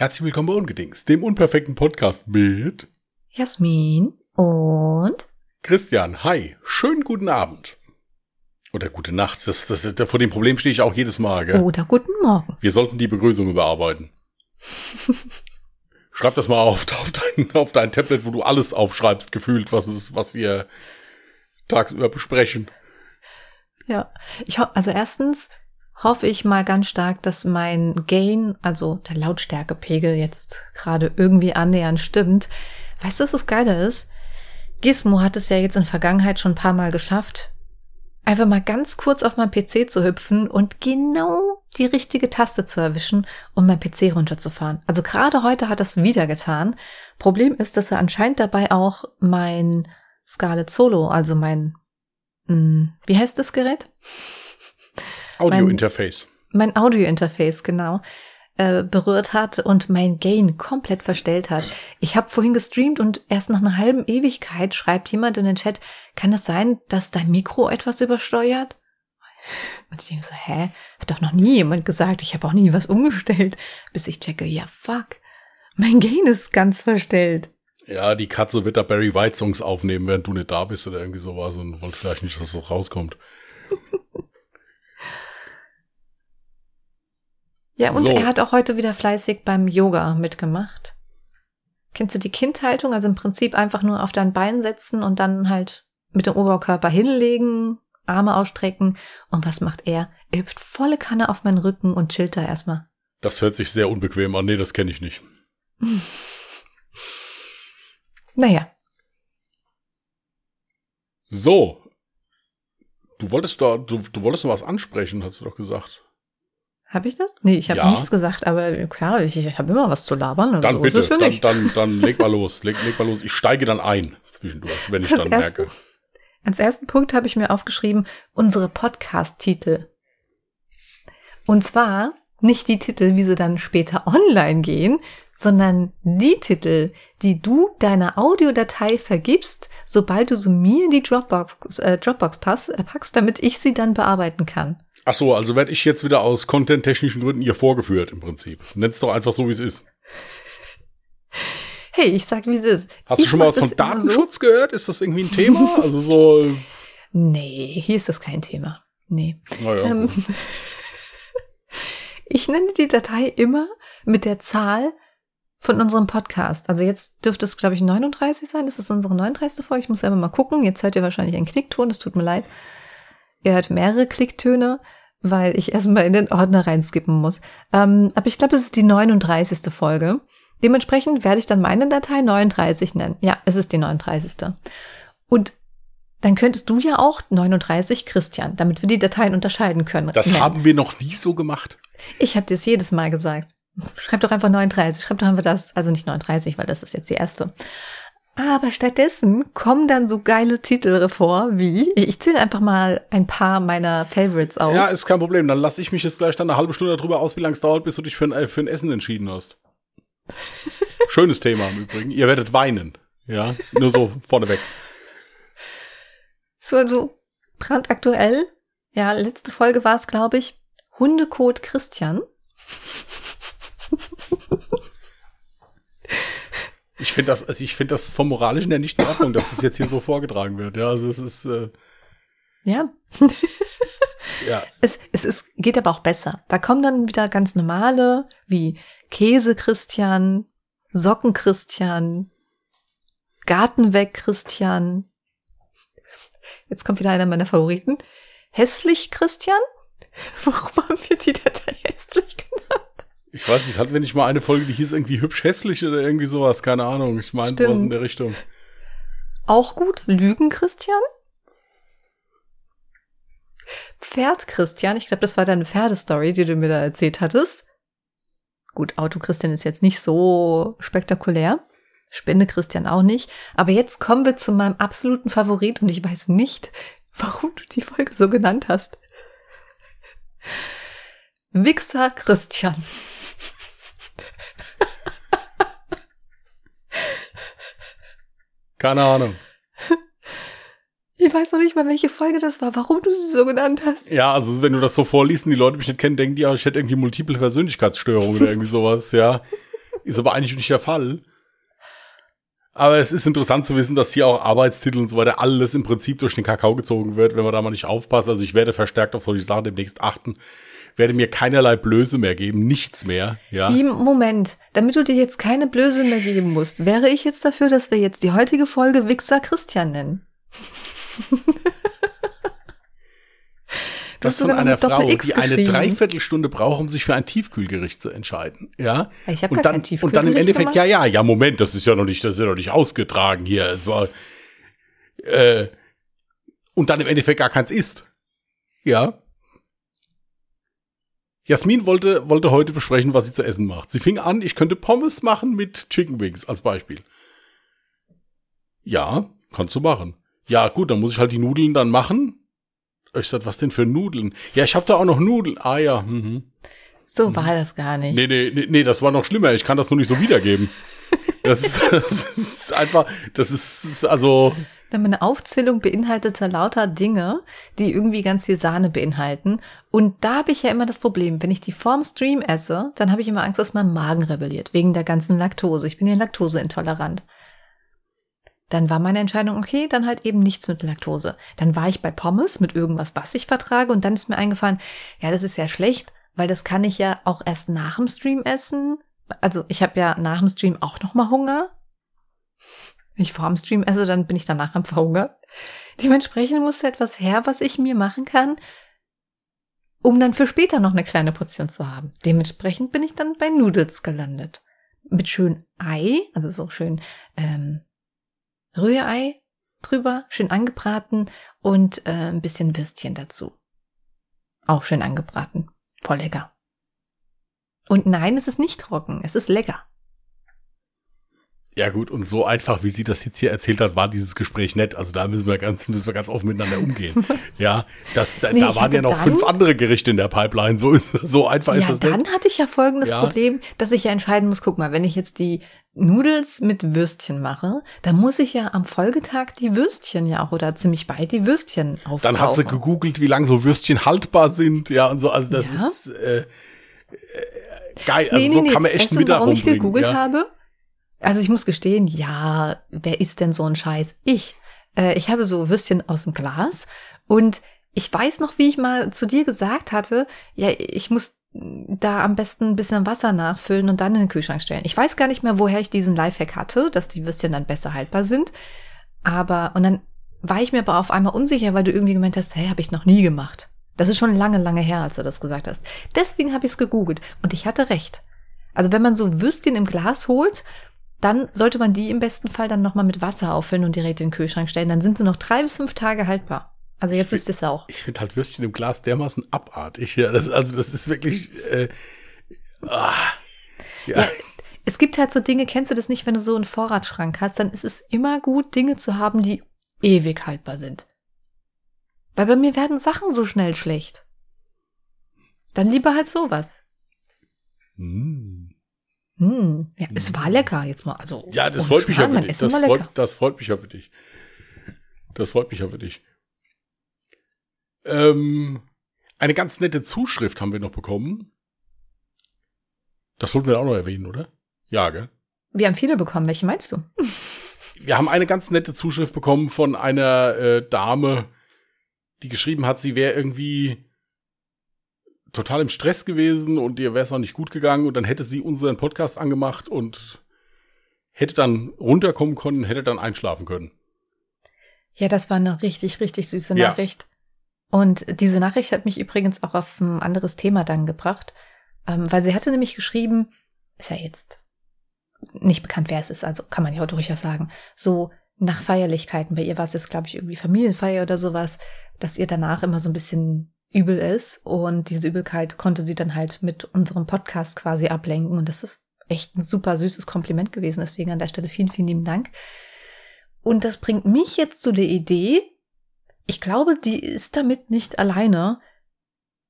Herzlich willkommen bei Ungedings, dem unperfekten Podcast mit Jasmin und Christian. Hi, schönen guten Abend. Oder gute Nacht. Das, das, das, vor dem Problem stehe ich auch jedes Mal. Gell? Oder guten Morgen. Wir sollten die Begrüßung überarbeiten. Schreib das mal auf, auf, dein, auf dein Tablet, wo du alles aufschreibst, gefühlt, was, ist, was wir tagsüber besprechen. Ja, ich also erstens hoffe ich mal ganz stark, dass mein Gain, also der Lautstärkepegel jetzt gerade irgendwie annähernd stimmt. Weißt du, was das Geile ist? Gizmo hat es ja jetzt in Vergangenheit schon ein paar Mal geschafft, einfach mal ganz kurz auf meinen PC zu hüpfen und genau die richtige Taste zu erwischen, um mein PC runterzufahren. Also gerade heute hat es wieder getan. Problem ist, dass er anscheinend dabei auch mein Scarlett Solo, also mein, mh, hm, wie heißt das Gerät? Audio-Interface. Mein, mein Audio-Interface, genau. Äh, berührt hat und mein Gain komplett verstellt hat. Ich habe vorhin gestreamt und erst nach einer halben Ewigkeit schreibt jemand in den Chat, kann es sein, dass dein Mikro etwas übersteuert? Und ich denke so, hä? Hat doch noch nie jemand gesagt, ich habe auch nie was umgestellt, bis ich checke, ja fuck, mein Gain ist ganz verstellt. Ja, die Katze wird da Barry White Songs aufnehmen, während du nicht da bist oder irgendwie sowas und wollte vielleicht nicht, dass es so rauskommt. Ja, und so. er hat auch heute wieder fleißig beim Yoga mitgemacht. Kennst du die Kindhaltung? Also im Prinzip einfach nur auf dein Bein setzen und dann halt mit dem Oberkörper hinlegen, Arme ausstrecken. Und was macht er? Er hüpft volle Kanne auf meinen Rücken und chillt da erstmal. Das hört sich sehr unbequem an. Nee, das kenne ich nicht. naja. So. Du wolltest da, du, du wolltest noch was ansprechen, hast du doch gesagt. Habe ich das? Nee, ich habe ja. nichts gesagt, aber klar, ich, ich habe immer was zu labern. Also dann bitte, dann, dann, dann leg mal los, leg, leg mal los. Ich steige dann ein zwischendurch, wenn das ich dann ersten, merke. Als ersten Punkt habe ich mir aufgeschrieben, unsere Podcast-Titel. Und zwar nicht die Titel, wie sie dann später online gehen, sondern die Titel, die du deiner Audiodatei vergibst, sobald du sie mir in die Dropbox, äh, Dropbox pass, äh, packst, damit ich sie dann bearbeiten kann. Ach so, also werde ich jetzt wieder aus content-technischen Gründen ihr vorgeführt im Prinzip. Nenn's doch einfach so, wie es ist. Hey, ich sag, wie es ist. Hast ich du schon mal was von Datenschutz so? gehört? Ist das irgendwie ein Thema? also so. Nee, hier ist das kein Thema. Nee. Naja, ähm, ich nenne die Datei immer mit der Zahl von unserem Podcast. Also jetzt dürfte es, glaube ich, 39 sein. Das ist unsere 39. Folge. Ich muss einfach mal gucken. Jetzt hört ihr wahrscheinlich einen Klickton. Es tut mir leid. Ihr hört mehrere Klicktöne, weil ich erstmal in den Ordner reinskippen muss. Ähm, aber ich glaube, es ist die 39. Folge. Dementsprechend werde ich dann meine Datei 39 nennen. Ja, es ist die 39. Und dann könntest du ja auch 39 Christian, damit wir die Dateien unterscheiden können. Das nennen. haben wir noch nie so gemacht. Ich habe dir es jedes Mal gesagt. Schreib doch einfach 39, schreib doch einfach das, also nicht 39, weil das ist jetzt die erste. Aber stattdessen kommen dann so geile Titel vor, wie, ich zähle einfach mal ein paar meiner Favorites auf. Ja, ist kein Problem. Dann lasse ich mich jetzt gleich dann eine halbe Stunde darüber aus, wie lange es dauert, bis du dich für ein, für ein Essen entschieden hast. Schönes Thema im Übrigen. Ihr werdet weinen. Ja, nur so vorneweg. So, also brandaktuell. Ja, letzte Folge war es, glaube ich, Hundekot Christian. Ich finde das, also ich finde das vom Moralischen her nicht in Ordnung, dass es jetzt hier so vorgetragen wird. Ja, also es ist. Äh, ja. ja. Es, es, es geht aber auch besser. Da kommen dann wieder ganz normale, wie Käse Christian, Socken Christian, Garten weg Christian. Jetzt kommt wieder einer meiner Favoriten. Hässlich Christian? Warum haben wir die Datei hässlich? Ich weiß nicht, hatten wir nicht mal eine Folge, die hieß irgendwie hübsch hässlich oder irgendwie sowas? Keine Ahnung. Ich meine sowas in der Richtung. Auch gut. Lügen, Christian? Pferd, Christian. Ich glaube, das war deine Pferdestory, die du mir da erzählt hattest. Gut, Auto Christian ist jetzt nicht so spektakulär. Spende Christian auch nicht. Aber jetzt kommen wir zu meinem absoluten Favorit und ich weiß nicht, warum du die Folge so genannt hast. Wichser Christian. Keine Ahnung. Ich weiß noch nicht mal, welche Folge das war, warum du sie so genannt hast. Ja, also wenn du das so vorliest und die Leute mich nicht kennen, denken die, ich hätte irgendwie multiple Persönlichkeitsstörungen oder irgendwie sowas, ja. ist aber eigentlich nicht der Fall. Aber es ist interessant zu wissen, dass hier auch Arbeitstitel und so weiter alles im Prinzip durch den Kakao gezogen wird, wenn man da mal nicht aufpasst. Also ich werde verstärkt auf solche Sachen demnächst achten. Werde mir keinerlei Blöße mehr geben, nichts mehr, ja. Moment, damit du dir jetzt keine Blöße mehr geben musst, wäre ich jetzt dafür, dass wir jetzt die heutige Folge Wichser Christian nennen. das von einer Frau, die eine Dreiviertelstunde braucht, um sich für ein Tiefkühlgericht zu entscheiden. Ja. Ich habe und dann, und dann im Endeffekt, gemacht. ja, ja, ja, Moment, das ist ja noch nicht, das ist ja noch nicht ausgetragen hier. Es war, äh, und dann im Endeffekt gar keins isst. Ja. Jasmin wollte, wollte heute besprechen, was sie zu essen macht. Sie fing an, ich könnte Pommes machen mit Chicken Wings als Beispiel. Ja, kannst du machen. Ja, gut, dann muss ich halt die Nudeln dann machen ich sag, was denn für Nudeln? Ja, ich habe da auch noch Nudeln. Ah ja. Mhm. So war das gar nicht. Nee, nee, nee, nee, das war noch schlimmer. Ich kann das nur nicht so wiedergeben. das, ist, das ist einfach, das ist also. Meine Aufzählung beinhaltete lauter Dinge, die irgendwie ganz viel Sahne beinhalten. Und da habe ich ja immer das Problem, wenn ich die vorm Stream esse, dann habe ich immer Angst, dass mein Magen rebelliert, wegen der ganzen Laktose. Ich bin ja laktoseintolerant. Dann war meine Entscheidung, okay, dann halt eben nichts mit Laktose. Dann war ich bei Pommes mit irgendwas, was ich vertrage und dann ist mir eingefallen, ja, das ist ja schlecht, weil das kann ich ja auch erst nach dem Stream essen. Also ich habe ja nach dem Stream auch noch mal Hunger. Wenn ich vor dem Stream esse, dann bin ich danach am Verhungern. Dementsprechend musste etwas her, was ich mir machen kann, um dann für später noch eine kleine Portion zu haben. Dementsprechend bin ich dann bei Noodles gelandet. Mit schön Ei, also so schön ähm, Rührei drüber, schön angebraten und äh, ein bisschen Würstchen dazu. Auch schön angebraten. Voll lecker. Und nein, es ist nicht trocken, es ist lecker. Ja gut, und so einfach, wie sie das jetzt hier erzählt hat, war dieses Gespräch nett. Also da müssen wir ganz, müssen wir ganz offen miteinander umgehen. ja, das, da, nee, da waren ja noch dann, fünf andere Gerichte in der Pipeline. So ist, so einfach ja, ist das. Ja, dann hatte ich ja folgendes ja. Problem, dass ich ja entscheiden muss. Guck mal, wenn ich jetzt die Nudels mit Würstchen mache, dann muss ich ja am Folgetag die Würstchen ja auch oder ziemlich bald die Würstchen aufbrauchen. Dann hat sie gegoogelt, wie lange so Würstchen haltbar sind. Ja, und so. Also das ja. ist äh, äh, geil. Also nee, so nee, kann man echt weißt du, mit warum ich gegoogelt ja? habe? Also ich muss gestehen, ja, wer ist denn so ein Scheiß? Ich. Äh, ich habe so Würstchen aus dem Glas und ich weiß noch, wie ich mal zu dir gesagt hatte, ja, ich muss da am besten ein bisschen Wasser nachfüllen und dann in den Kühlschrank stellen. Ich weiß gar nicht mehr, woher ich diesen Lifehack hatte, dass die Würstchen dann besser haltbar sind. Aber, und dann war ich mir aber auf einmal unsicher, weil du irgendwie gemeint hast, hey, habe ich noch nie gemacht. Das ist schon lange, lange her, als du das gesagt hast. Deswegen habe ich es gegoogelt und ich hatte recht. Also wenn man so Würstchen im Glas holt dann sollte man die im besten Fall dann nochmal mit Wasser auffüllen und direkt in den Kühlschrank stellen. Dann sind sie noch drei bis fünf Tage haltbar. Also jetzt wisst ihr es auch. Ich finde halt Würstchen im Glas dermaßen abartig. Ja, das, also das ist wirklich. Äh, ah, ja. ja. Es gibt halt so Dinge, kennst du das nicht, wenn du so einen Vorratsschrank hast, dann ist es immer gut, Dinge zu haben, die ewig haltbar sind. Weil bei mir werden Sachen so schnell schlecht. Dann lieber halt sowas. Mm. Hm, ja, es war lecker jetzt mal. Also ja, das freut mich ja für dich. Das freut, das freut mich ja für dich. Das freut mich ja für dich. Ähm, eine ganz nette Zuschrift haben wir noch bekommen. Das wollten wir auch noch erwähnen, oder? Ja, gell? Wir haben viele bekommen. Welche meinst du? wir haben eine ganz nette Zuschrift bekommen von einer äh, Dame, die geschrieben hat, sie wäre irgendwie total im Stress gewesen und ihr wäre es auch nicht gut gegangen und dann hätte sie unseren Podcast angemacht und hätte dann runterkommen können, hätte dann einschlafen können. Ja, das war eine richtig, richtig süße Nachricht. Ja. Und diese Nachricht hat mich übrigens auch auf ein anderes Thema dann gebracht, ähm, weil sie hatte nämlich geschrieben, ist ja jetzt nicht bekannt, wer es ist, also kann man ja auch durchaus sagen, so nach Feierlichkeiten, bei ihr war es jetzt, glaube ich, irgendwie Familienfeier oder sowas, dass ihr danach immer so ein bisschen übel ist. Und diese Übelkeit konnte sie dann halt mit unserem Podcast quasi ablenken. Und das ist echt ein super süßes Kompliment gewesen. Deswegen an der Stelle vielen, vielen lieben Dank. Und das bringt mich jetzt zu der Idee, ich glaube, die ist damit nicht alleine.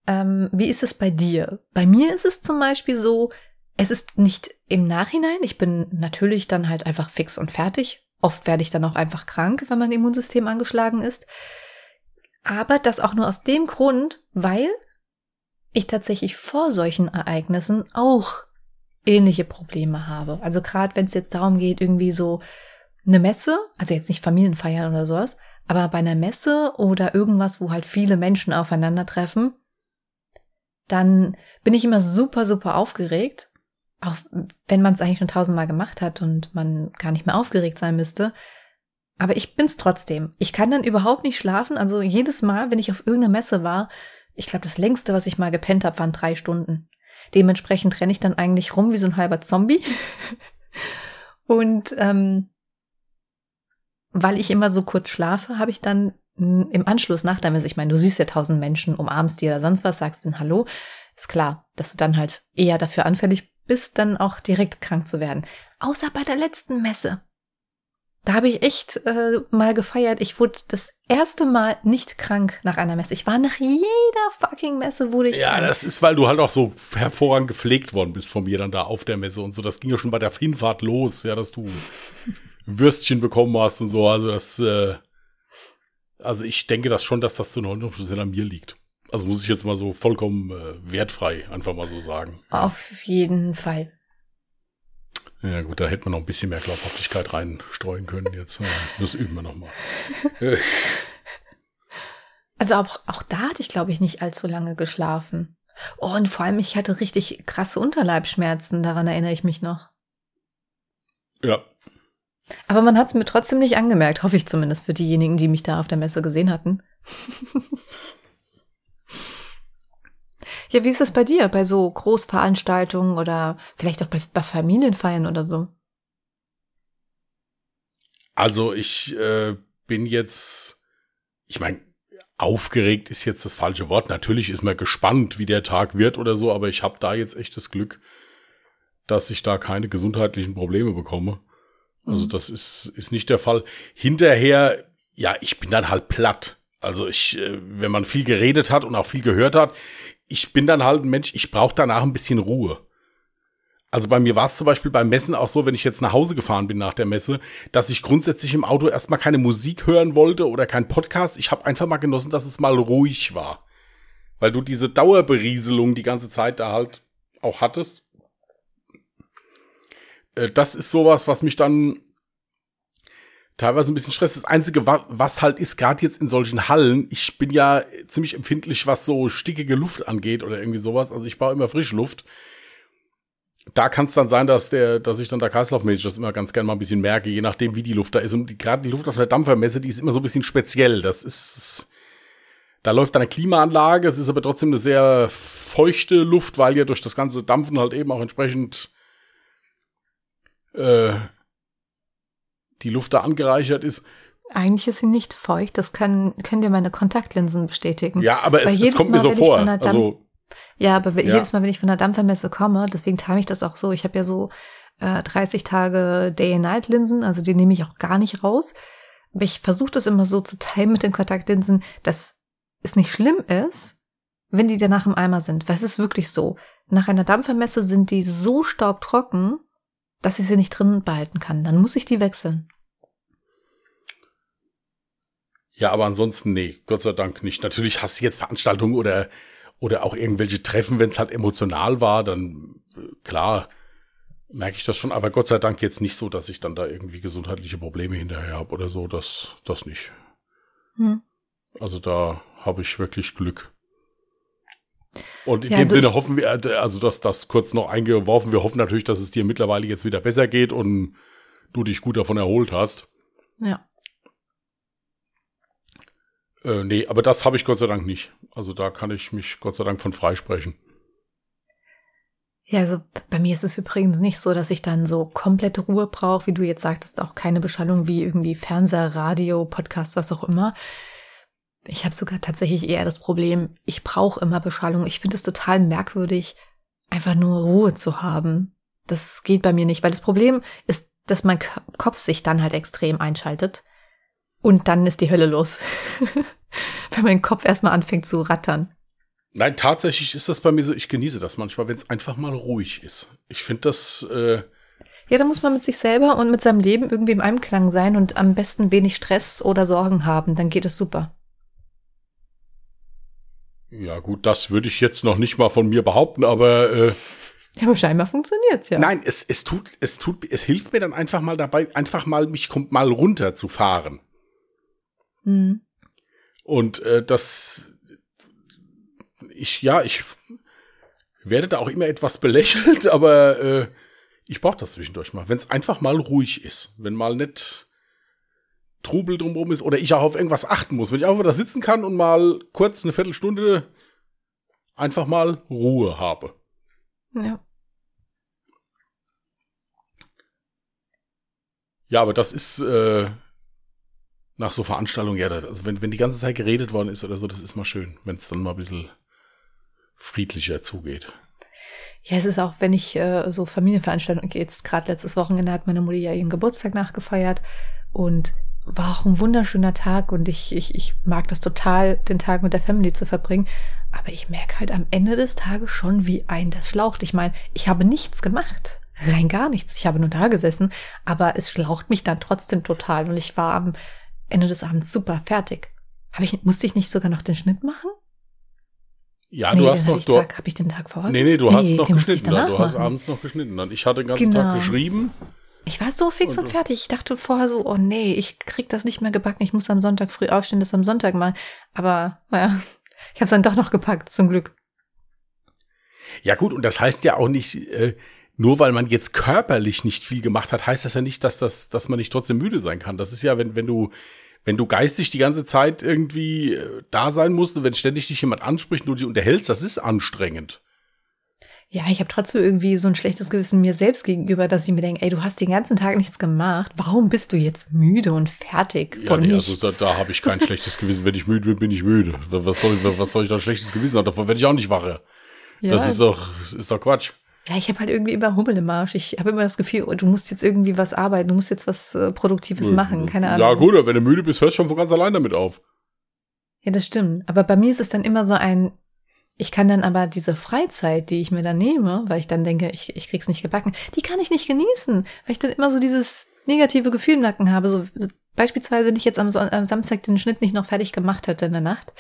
Ähm, wie ist es bei dir? Bei mir ist es zum Beispiel so, es ist nicht im Nachhinein. Ich bin natürlich dann halt einfach fix und fertig. Oft werde ich dann auch einfach krank, wenn mein Immunsystem angeschlagen ist. Aber das auch nur aus dem Grund, weil ich tatsächlich vor solchen Ereignissen auch ähnliche Probleme habe. Also gerade wenn es jetzt darum geht, irgendwie so eine Messe, also jetzt nicht Familienfeiern oder sowas, aber bei einer Messe oder irgendwas, wo halt viele Menschen aufeinandertreffen, dann bin ich immer super, super aufgeregt. Auch wenn man es eigentlich schon tausendmal gemacht hat und man gar nicht mehr aufgeregt sein müsste. Aber ich bin's trotzdem. Ich kann dann überhaupt nicht schlafen. Also jedes Mal, wenn ich auf irgendeiner Messe war, ich glaube, das längste, was ich mal gepennt habe, waren drei Stunden. Dementsprechend renne ich dann eigentlich rum wie so ein halber Zombie. und ähm, weil ich immer so kurz schlafe, habe ich dann im Anschluss nach der Messe, ich meine, du siehst ja tausend Menschen, umarmst dir oder sonst was, sagst dann Hallo, ist klar, dass du dann halt eher dafür anfällig bist, dann auch direkt krank zu werden. Außer bei der letzten Messe. Da habe ich echt äh, mal gefeiert. Ich wurde das erste Mal nicht krank nach einer Messe. Ich war nach jeder fucking Messe wurde ich Ja, krank. das ist, weil du halt auch so hervorragend gepflegt worden bist von mir dann da auf der Messe und so. Das ging ja schon bei der Hinfahrt los, ja, dass du Würstchen bekommen hast und so. Also das, äh, also ich denke das schon, dass das zu 90% an mir liegt. Also muss ich jetzt mal so vollkommen äh, wertfrei einfach mal so sagen. Auf jeden Fall. Ja gut, da hätte man noch ein bisschen mehr Glaubhaftigkeit reinstreuen können jetzt. Das üben wir nochmal. also auch, auch da hatte ich, glaube ich, nicht allzu lange geschlafen. Oh, und vor allem, ich hatte richtig krasse Unterleibschmerzen, daran erinnere ich mich noch. Ja. Aber man hat es mir trotzdem nicht angemerkt, hoffe ich zumindest für diejenigen, die mich da auf der Messe gesehen hatten. Ja, wie ist das bei dir? Bei so Großveranstaltungen oder vielleicht auch bei, bei Familienfeiern oder so? Also ich äh, bin jetzt, ich meine, aufgeregt ist jetzt das falsche Wort. Natürlich ist man gespannt, wie der Tag wird oder so, aber ich habe da jetzt echt das Glück, dass ich da keine gesundheitlichen Probleme bekomme. Also mhm. das ist, ist nicht der Fall. Hinterher, ja, ich bin dann halt platt. Also ich, äh, wenn man viel geredet hat und auch viel gehört hat, ich bin dann halt ein Mensch, ich brauche danach ein bisschen Ruhe. Also bei mir war es zum Beispiel beim Messen auch so, wenn ich jetzt nach Hause gefahren bin nach der Messe, dass ich grundsätzlich im Auto erstmal keine Musik hören wollte oder kein Podcast. Ich habe einfach mal genossen, dass es mal ruhig war. Weil du diese Dauerberieselung die ganze Zeit da halt auch hattest. Äh, das ist sowas, was mich dann teilweise ein bisschen Stress. Das Einzige, was halt ist, gerade jetzt in solchen Hallen, ich bin ja ziemlich empfindlich, was so stickige Luft angeht oder irgendwie sowas. Also ich baue immer Frischluft. Da kann es dann sein, dass der, dass ich dann da kreislaufmäßig das immer ganz gerne mal ein bisschen merke, je nachdem, wie die Luft da ist. Und gerade die Luft auf der Dampfermesse, die ist immer so ein bisschen speziell. Das ist, da läuft eine Klimaanlage, es ist aber trotzdem eine sehr feuchte Luft, weil ja durch das ganze Dampfen halt eben auch entsprechend äh, die Luft da angereichert ist. Eigentlich ist sie nicht feucht, das können, können dir meine Kontaktlinsen bestätigen. Ja, aber es, es kommt Mal, mir so vor. Also, ja, aber ja. jedes Mal, wenn ich von der Dampfermesse komme, deswegen time ich das auch so. Ich habe ja so äh, 30 Tage Day-and-Night-Linsen, also die nehme ich auch gar nicht raus. Aber ich versuche das immer so zu timen mit den Kontaktlinsen, dass es nicht schlimm ist, wenn die danach im Eimer sind. Weil es ist wirklich so. Nach einer Dampfermesse sind die so staubtrocken, dass ich sie nicht drin behalten kann. Dann muss ich die wechseln. Ja, aber ansonsten, nee, Gott sei Dank nicht. Natürlich hast du jetzt Veranstaltungen oder, oder auch irgendwelche Treffen, wenn es halt emotional war, dann äh, klar merke ich das schon, aber Gott sei Dank jetzt nicht so, dass ich dann da irgendwie gesundheitliche Probleme hinterher habe oder so, das, das nicht. Hm. Also da habe ich wirklich Glück. Und in ja, dem also Sinne hoffen wir, also dass das kurz noch eingeworfen, wir hoffen natürlich, dass es dir mittlerweile jetzt wieder besser geht und du dich gut davon erholt hast. Ja. Äh, nee, aber das habe ich Gott sei Dank nicht. Also da kann ich mich Gott sei Dank von freisprechen. Ja, also bei mir ist es übrigens nicht so, dass ich dann so komplette Ruhe brauche, wie du jetzt sagtest, auch keine Beschallung wie irgendwie Fernseher, Radio, Podcast, was auch immer. Ich habe sogar tatsächlich eher das Problem, ich brauche immer Beschallung. Ich finde es total merkwürdig, einfach nur Ruhe zu haben. Das geht bei mir nicht, weil das Problem ist, dass mein Kopf sich dann halt extrem einschaltet. Und dann ist die Hölle los. wenn mein Kopf erstmal anfängt zu rattern. Nein, tatsächlich ist das bei mir so, ich genieße das manchmal, wenn es einfach mal ruhig ist. Ich finde das. Äh ja, da muss man mit sich selber und mit seinem Leben irgendwie im Einklang sein und am besten wenig Stress oder Sorgen haben. Dann geht es super. Ja, gut, das würde ich jetzt noch nicht mal von mir behaupten, aber äh, Ja, aber scheinbar funktioniert's ja. Nein, es, es tut, es tut, es hilft mir dann einfach mal dabei, einfach mal mich kommt mal runter zu fahren. Hm. Und äh, das, ich, ja, ich werde da auch immer etwas belächelt, aber äh, ich brauche das zwischendurch mal. Wenn es einfach mal ruhig ist, wenn mal nicht Trubel drumherum ist oder ich auch auf irgendwas achten muss, wenn ich einfach da sitzen kann und mal kurz eine Viertelstunde einfach mal Ruhe habe. Ja. Ja, aber das ist äh, nach so Veranstaltungen, ja, das, also wenn, wenn die ganze Zeit geredet worden ist oder so, das ist mal schön, wenn es dann mal ein bisschen friedlicher zugeht. Ja, es ist auch, wenn ich äh, so Familienveranstaltungen gehe, jetzt gerade letztes Wochenende hat meine Mutter ja ihren Geburtstag nachgefeiert und war auch ein wunderschöner Tag und ich, ich, ich mag das total, den Tag mit der Family zu verbringen. Aber ich merke halt am Ende des Tages schon, wie ein das schlaucht. Ich meine, ich habe nichts gemacht. Rein gar nichts. Ich habe nur da gesessen, aber es schlaucht mich dann trotzdem total und ich war am Ende des Abends super fertig. Habe ich, musste ich nicht sogar noch den Schnitt machen? Ja, nee, du hast noch. Du, habe ich den Tag vorher? Nee, nee, du nee, hast noch geschnitten. Dann. Du hast abends noch geschnitten. Ich hatte den ganzen genau. Tag geschrieben. Ich war so fix und, und, fertig. Ich dachte vorher so, oh nee, ich krieg das nicht mehr gebacken. Ich muss am Sonntag früh aufstehen, das am Sonntag mal. Aber naja, ich habe es dann doch noch gepackt, zum Glück. Ja gut, und das heißt ja auch nicht, äh, nur weil man jetzt körperlich nicht viel gemacht hat, heißt das ja nicht, dass das, dass man nicht trotzdem müde sein kann. Das ist ja, wenn, wenn du wenn du geistig die ganze Zeit irgendwie äh, da sein musst und wenn ständig dich jemand anspricht und du dich unterhältst, das ist anstrengend. Ja, ich habe trotzdem irgendwie so ein schlechtes Gewissen mir selbst gegenüber, dass ich mir denke, ey, du hast den ganzen Tag nichts gemacht. Warum bist du jetzt müde und fertig ja, von nee, also nichts? Also da, da habe ich kein schlechtes Gewissen. Wenn ich müde bin, bin ich müde. Was soll, was soll ich da schlechtes Gewissen haben? Davon werde ich auch nicht wache. Ja. Das ist doch, ist doch Quatsch. Ja, ich habe halt irgendwie immer Hummel im Arsch. Ich habe immer das Gefühl, du musst jetzt irgendwie was arbeiten, du musst jetzt was äh, Produktives ja, machen, keine Ahnung. Ja gut, wenn du müde bist, hörst du schon von ganz allein damit auf. Ja, das stimmt. Aber bei mir ist es dann immer so ein, ich kann dann aber diese Freizeit, die ich mir dann nehme, weil ich dann denke, ich, ich krieg's nicht gebacken, die kann ich nicht genießen, weil ich dann immer so dieses negative Gefühl im Nacken habe. So beispielsweise, wenn ich jetzt am, am Samstag den Schnitt nicht noch fertig gemacht hätte in der Nacht,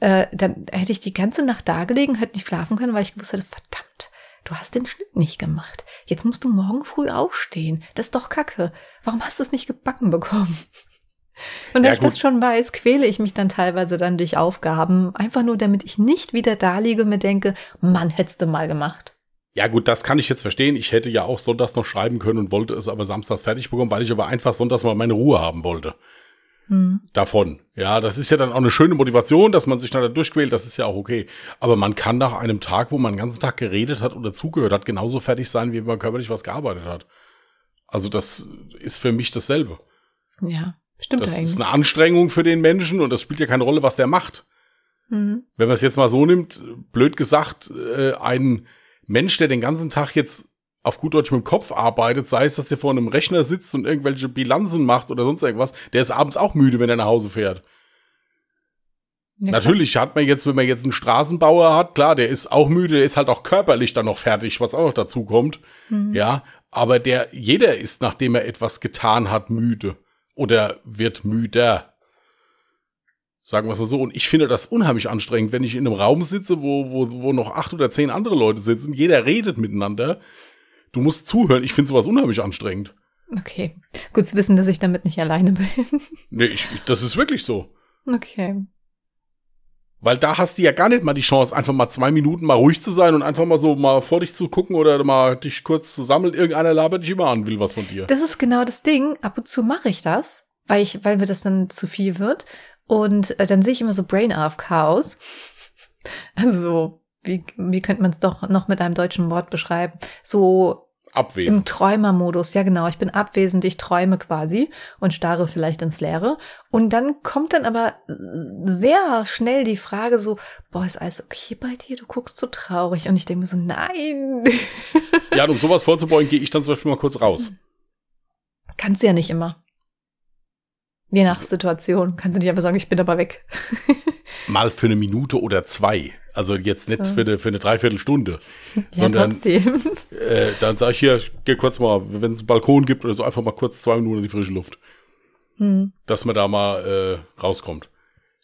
äh, dann hätte ich die ganze Nacht da gelegen, hätte nicht schlafen können, weil ich gewusst hätte, verdammt, Du hast den Schnitt nicht gemacht. Jetzt musst du morgen früh aufstehen. Das ist doch Kacke. Warum hast du es nicht gebacken bekommen? Und wenn ja, ich das schon weiß, quäle ich mich dann teilweise dann durch Aufgaben, einfach nur damit ich nicht wieder da liege und mir denke, Mann, hättest du mal gemacht. Ja gut, das kann ich jetzt verstehen. Ich hätte ja auch sonntags noch schreiben können und wollte es aber samstags fertig bekommen, weil ich aber einfach sonntags mal meine Ruhe haben wollte hm. davon. Ja, das ist ja dann auch eine schöne Motivation, dass man sich dann da durchquält, das ist ja auch okay. Aber man kann nach einem Tag, wo man den ganzen Tag geredet hat oder zugehört hat, genauso fertig sein, wie wenn man körperlich was gearbeitet hat. Also das ist für mich dasselbe. Ja, stimmt Das eigentlich. ist eine Anstrengung für den Menschen und das spielt ja keine Rolle, was der macht. Mhm. Wenn man es jetzt mal so nimmt, blöd gesagt, äh, ein Mensch, der den ganzen Tag jetzt auf gut Deutsch mit dem Kopf arbeitet, sei es, dass der vor einem Rechner sitzt und irgendwelche Bilanzen macht oder sonst irgendwas, der ist abends auch müde, wenn er nach Hause fährt. Ja, Natürlich hat man jetzt, wenn man jetzt einen Straßenbauer hat, klar, der ist auch müde, der ist halt auch körperlich dann noch fertig, was auch noch dazu kommt. Mhm. Ja, aber der, jeder ist, nachdem er etwas getan hat, müde. Oder wird müder. Sagen wir es mal so. Und ich finde das unheimlich anstrengend, wenn ich in einem Raum sitze, wo, wo, wo noch acht oder zehn andere Leute sitzen, jeder redet miteinander Du musst zuhören. Ich finde sowas unheimlich anstrengend. Okay. Gut zu wissen, dass ich damit nicht alleine bin. nee, ich, das ist wirklich so. Okay. Weil da hast du ja gar nicht mal die Chance, einfach mal zwei Minuten mal ruhig zu sein und einfach mal so mal vor dich zu gucken oder mal dich kurz zu sammeln. Irgendeiner labert dich immer an, will was von dir. Das ist genau das Ding. Ab und zu mache ich das, weil ich, weil mir das dann zu viel wird. Und äh, dann sehe ich immer so Brain Off Chaos. Also so, wie, wie könnte man es doch noch mit einem deutschen Wort beschreiben? So Abwesend. Im Träumermodus, ja genau. Ich bin abwesend, ich träume quasi und starre vielleicht ins Leere. Und dann kommt dann aber sehr schnell die Frage so, boah, ist alles okay bei dir? Du guckst so traurig. Und ich denke mir so, nein. Ja, um sowas vorzubeugen, gehe ich dann zum Beispiel mal kurz raus. Kannst du ja nicht immer. Je nach Situation. Kannst du nicht einfach sagen, ich bin aber weg. mal für eine Minute oder zwei. Also jetzt nicht für eine, für eine Dreiviertelstunde. Ja, sondern trotzdem. Äh, dann sage ich hier, geh kurz mal, wenn es einen Balkon gibt oder so, einfach mal kurz zwei Minuten in die frische Luft. Hm. Dass man da mal äh, rauskommt.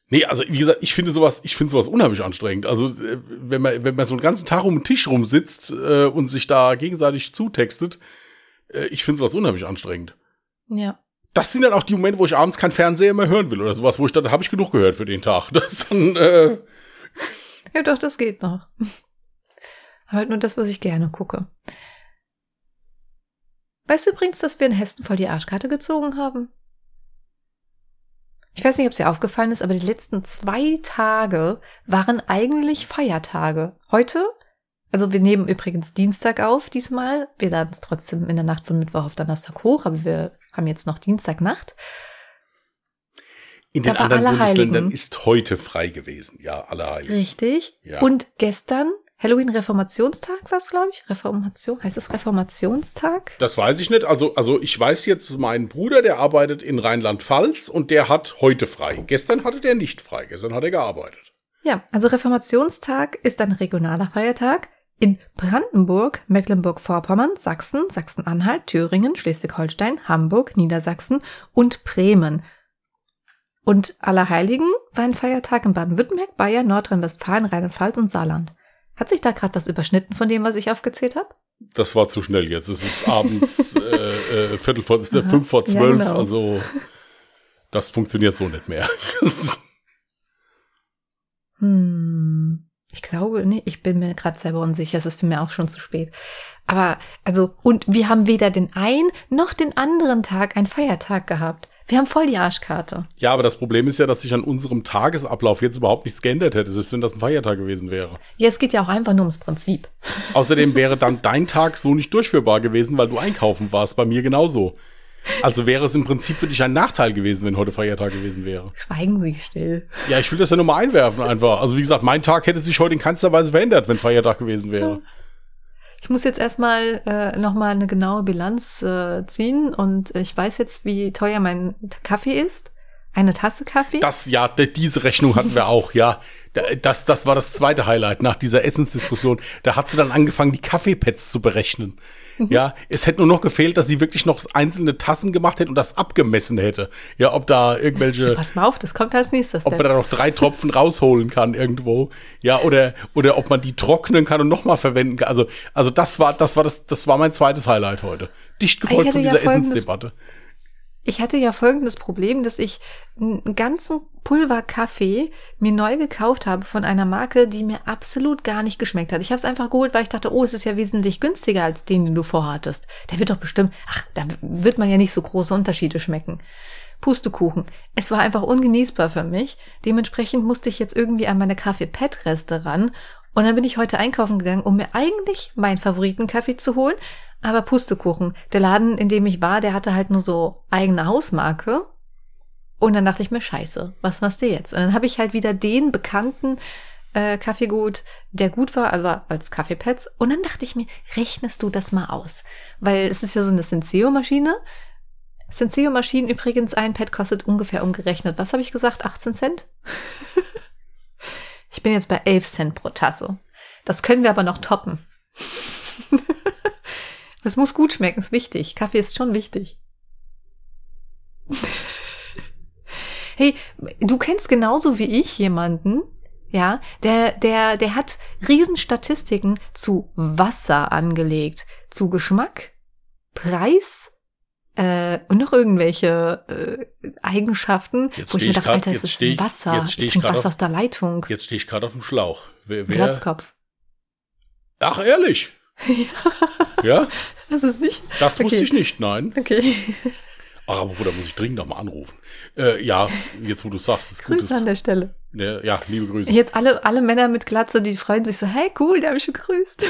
Nee, also wie gesagt, ich finde sowas, ich finde sowas unheimlich anstrengend. Also äh, wenn man, wenn man so einen ganzen Tag um den Tisch rumsitzt äh, und sich da gegenseitig zutextet, äh, ich finde sowas unheimlich anstrengend. Ja. Das sind dann auch die Momente, wo ich abends kein Fernseher mehr hören will oder sowas, wo ich dann habe ich genug gehört für den Tag. Das dann äh, Ja, doch, das geht noch. Halt nur das, was ich gerne gucke. Weißt du übrigens, dass wir in Hessen voll die Arschkarte gezogen haben? Ich weiß nicht, ob es dir aufgefallen ist, aber die letzten zwei Tage waren eigentlich Feiertage. Heute, also wir nehmen übrigens Dienstag auf diesmal. Wir laden es trotzdem in der Nacht von Mittwoch auf Donnerstag hoch, aber wir haben jetzt noch Dienstagnacht. in den Da war anderen Bundesländern Allerheiligen. ist heute frei gewesen. Ja, alle Heiligen. Richtig. Ja. Und gestern, Halloween Reformationstag war es, glaube ich. Reformation, heißt es Reformationstag? Das weiß ich nicht. Also, also ich weiß jetzt, mein Bruder, der arbeitet in Rheinland-Pfalz und der hat heute frei. Gestern hatte der nicht frei. Gestern hat er gearbeitet. Ja, also Reformationstag ist ein regionaler Feiertag in Brandenburg, Mecklenburg-Vorpommern, Sachsen, Sachsen-Anhalt, Thüringen, Schleswig-Holstein, Hamburg, Niedersachsen und Bremen. Und Allerheiligen war ein Feiertag in Baden-Württemberg, Bayern, Nordrhein-Westfalen, Rheinland-Pfalz und Saarland. Hat sich da gerade was überschnitten von dem, was ich aufgezählt habe? Das war zu schnell jetzt. Es ist abends äh, äh, Viertel vor, ist der fünf vor Ja, zwölf. genau. Also das funktioniert so nicht mehr. Hm, ich glaube, nee, ich bin mir gerade selber unsicher. Es ist für mich auch schon zu spät. Aber, also, und wir haben weder den einen noch den anderen Tag einen Feiertag gehabt. Wir haben voll die Arschkarte. ja, aber das Problem ist ja, dass sich an unserem Tagesablauf jetzt überhaupt nichts geändert hätte, selbst wenn das ein Feiertag gewesen wäre. Ja, es geht ja auch einfach nur ums Prinzip. Außerdem wäre dann dein Tag so nicht durchführbar gewesen, weil du einkaufen warst. Bei mir genauso. Also wäre es im Prinzip für dich ein Nachteil gewesen, wenn heute Feiertag gewesen wäre. Schweigen Sie still. Ja, ich will das ja nur mal einwerfen einfach. Also wie gesagt, mein Tag hätte sich heute in keinster Weise verändert, wenn Feiertag gewesen wäre. Ich muss jetzt erstmal äh, nochmal eine genaue Bilanz äh, ziehen und ich weiß jetzt, wie teuer mein Kaffee ist. Eine Tasse Kaffee. Das, ja, diese Rechnung hatten wir auch, ja. Da- Das, das war das zweite Highlight nach dieser Essensdiskussion. Da hat sie dann angefangen, die Kaffeepads zu berechnen. Ja, es hätte nur noch gefehlt, dass sie wirklich noch einzelne Tassen gemacht hätte und das abgemessen hätte. Ja, ob da irgendwelche, Pass mal auf, das kommt als nächstes. ob man da noch drei Tropfen rausholen kann irgendwo. Ja, oder, oder ob man die trocknen kann und nochmal verwenden kann. Also, also das war, das war das, das war mein zweites Highlight heute. Dicht gefolgt von ja dieser folgendes- Essensdebatte. Ich hatte ja folgendes Problem, dass ich einen ganzen Pulver Kaffee mir neu gekauft habe von einer Marke, die mir absolut gar nicht geschmeckt hat. Ich habe es einfach geholt, weil ich dachte, oh, es ist ja wesentlich günstiger als den, den du vorhattest. Der wird doch bestimmt, ach, da wird man ja nicht so große Unterschiede schmecken. Pustekuchen. Es war einfach ungenießbar für mich. Dementsprechend musste ich jetzt irgendwie an meine Kaffee-Pet-Reste ran. Und dann bin ich heute einkaufen gegangen, um mir eigentlich meinen Favoritenkaffee zu holen. Aber Pustekuchen. Der Laden, in dem ich war, der hatte halt nur so eigene Hausmarke. Und dann dachte ich mir, scheiße, was machst du jetzt? Und dann habe ich halt wieder den bekannten äh, Kaffeegut, der gut war, also als Kaffeepads. Und dann dachte ich mir, rechnest du das mal aus? Weil es ist ja so eine Senseo-Maschine. Senseo-Maschinen übrigens, ein Pad kostet ungefähr umgerechnet, was habe ich gesagt, 18 Cent? ich bin jetzt bei 11 Cent pro Tasse. Das können wir aber noch toppen. Es muss gut schmecken, ist wichtig. Kaffee ist schon wichtig. hey, du kennst genauso wie ich jemanden, ja, der, der, der hat Riesenstatistiken zu Wasser angelegt, zu Geschmack, Preis äh, und noch irgendwelche äh, Eigenschaften, Jetzt wo ich mir dachte, Alter, es ist ich- Wasser. ich ich trinke Wasser auf- aus der Leitung. Jetzt stehe ich gerade auf dem Schlauch. Wer, wer? Glatzkopf. Ach, ehrlich? Ja, Das ist nicht. das wusste Okay. ich nicht, nein. Okay. Ach, aber Bruder, muss ich dringend noch mal anrufen. Äh, ja, jetzt wo du sagst, ist gut. Grüße an der Stelle. Ja, ja, liebe Grüße. Jetzt alle, alle Männer mit Glatze, die freuen sich so, hey, cool, der habe ich gegrüßt.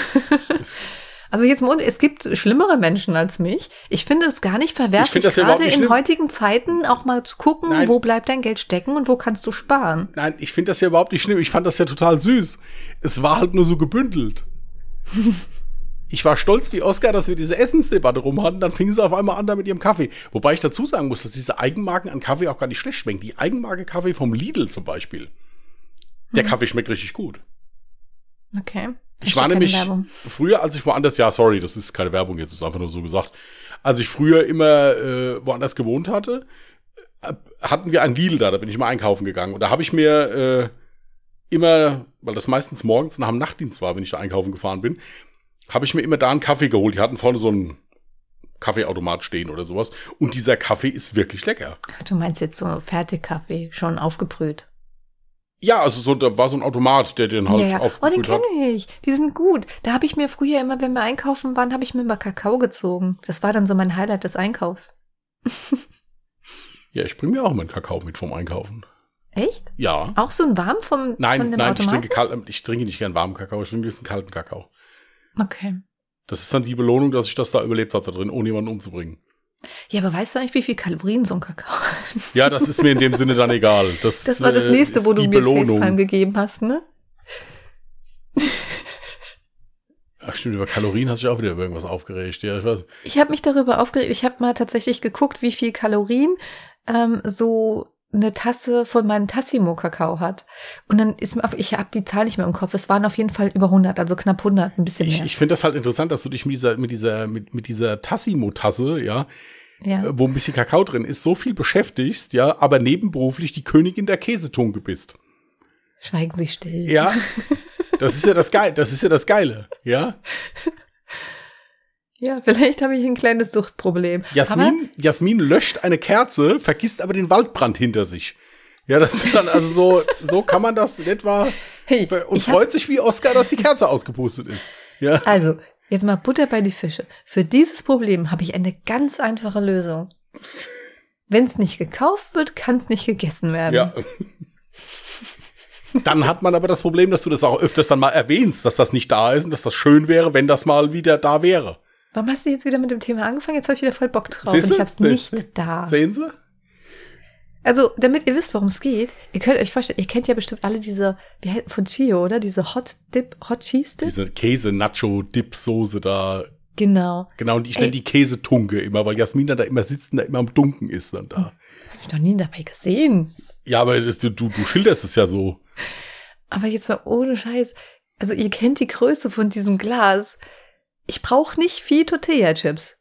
also jetzt mal, es gibt schlimmere Menschen als mich. Ich finde es gar nicht Ich verwerflich, das ja gerade nicht in schlimm. heutigen Zeiten auch mal zu gucken, Nein. wo bleibt dein Geld stecken und wo kannst du sparen. Nein, ich finde das ja überhaupt nicht schlimm. Ich fand das ja total süß. Es war halt nur so gebündelt. Ich war stolz wie Oscar, dass wir diese Essensdebatte rum hatten. Dann fingen sie auf einmal an da mit ihrem Kaffee. Wobei ich dazu sagen muss, dass diese Eigenmarken an Kaffee auch gar nicht schlecht schmecken. Die Eigenmarke Kaffee vom Lidl zum Beispiel. Der Kaffee schmeckt richtig gut. Okay. Ich Hashtag war nämlich Werbung. früher, als ich woanders, ja, sorry, das ist keine Werbung jetzt, ist einfach nur so gesagt. Als ich früher immer äh, woanders gewohnt hatte, äh, hatten wir einen Lidl da, da bin ich mal einkaufen gegangen. Und da habe ich mir äh, immer, weil das meistens morgens nach dem Nachtdienst war, wenn ich da einkaufen gefahren bin, habe ich mir immer da einen Kaffee geholt. Die hatten vorne so einen Kaffeeautomat stehen oder sowas. Und dieser Kaffee ist wirklich lecker. Ach, du meinst jetzt so Fertigkaffee, schon aufgebrüht. Ja, also so, da war so ein Automat, der den halt ja, ja. Oh, den kenne ich. Die sind gut. Da habe ich mir früher immer, wenn wir einkaufen waren, habe ich mir immer Kakao gezogen. Das war dann so mein Highlight des Einkaufs. Ja, ich bringe mir auch meinen Kakao mit vom Einkaufen. Echt? Ja. Auch so ein warm vom Nein, von dem nein, ich trinke, kalt, ich trinke nicht gern warmen Kakao, ich trinke ein kalten Kakao. Okay. Das ist dann die Belohnung, dass ich das da überlebt habe da drin, ohne jemanden umzubringen. Ja, aber weißt du eigentlich, wie viel Kalorien so ein Kakao hat? Ja, das ist mir in dem Sinne dann egal. Das, Das war das äh, nächste, wo du die mir Belohnung. Facepalm gegeben hast, ne? Ach stimmt, über Kalorien hast du dich auch wieder über irgendwas aufgeregt. Ja, ich weiß. Ich habe mich darüber aufgeregt. Ich habe mal tatsächlich geguckt, wie viel Kalorien ähm, so eine Tasse von meinem Tassimo-Kakao hat. Und dann ist mir auf, ich habe die Zahl nicht mehr im Kopf. Es waren auf jeden Fall über 100, also knapp 100, ein bisschen Ich, mehr. ich finde das halt interessant, dass du dich mit dieser, mit dieser, mit, mit dieser Tassimo-Tasse, ja, ja. äh, wo ein bisschen Kakao drin ist, so viel beschäftigst, ja, aber nebenberuflich die Königin der Käsetunke bist. Schweigen Sie still. Ja. Das ist ja das Geile, das ist ja das Geile, ja. Ja, vielleicht habe ich ein kleines Suchtproblem. Aber Jasmin, Jasmin löscht eine Kerze, vergisst aber den Waldbrand hinter sich. Ja, das ist dann also so, so kann man das in etwa hey, und freut sich wie Oscar, dass die Kerze ausgepustet ist. Ja. also, jetzt mal Butter bei die Fische. Für dieses Problem habe ich eine ganz einfache Lösung. Wenn es nicht gekauft wird, kann es nicht gegessen werden. Ja. Dann hat man aber das Problem, dass du das auch öfters dann mal erwähnst, dass das nicht da ist und dass das schön wäre, wenn das mal wieder da wäre. Warum hast du jetzt wieder mit dem Thema angefangen? Jetzt habe ich wieder voll Bock drauf Siehste? und ich habe es nicht da. Sehen Sie? Also, damit ihr wisst, worum es geht, ihr könnt euch vorstellen, ihr kennt ja bestimmt alle diese, wie heißt von Chio, oder? Diese Hot Dip, Hot Cheese Dip? Diese Käse-Nacho-Dip-Soße da. Genau. Genau, und ich Ey. nenne die Käsetunke immer, weil Jasmin dann da immer sitzt und da immer am Dunken ist dann da. Hast mich doch nie dabei gesehen. Ja, aber das- du, du schilderst es ja so. Aber jetzt mal ohne Scheiß. Also, ihr kennt die Größe von diesem Glas. Ich brauche nicht viel Tortilla-Chips.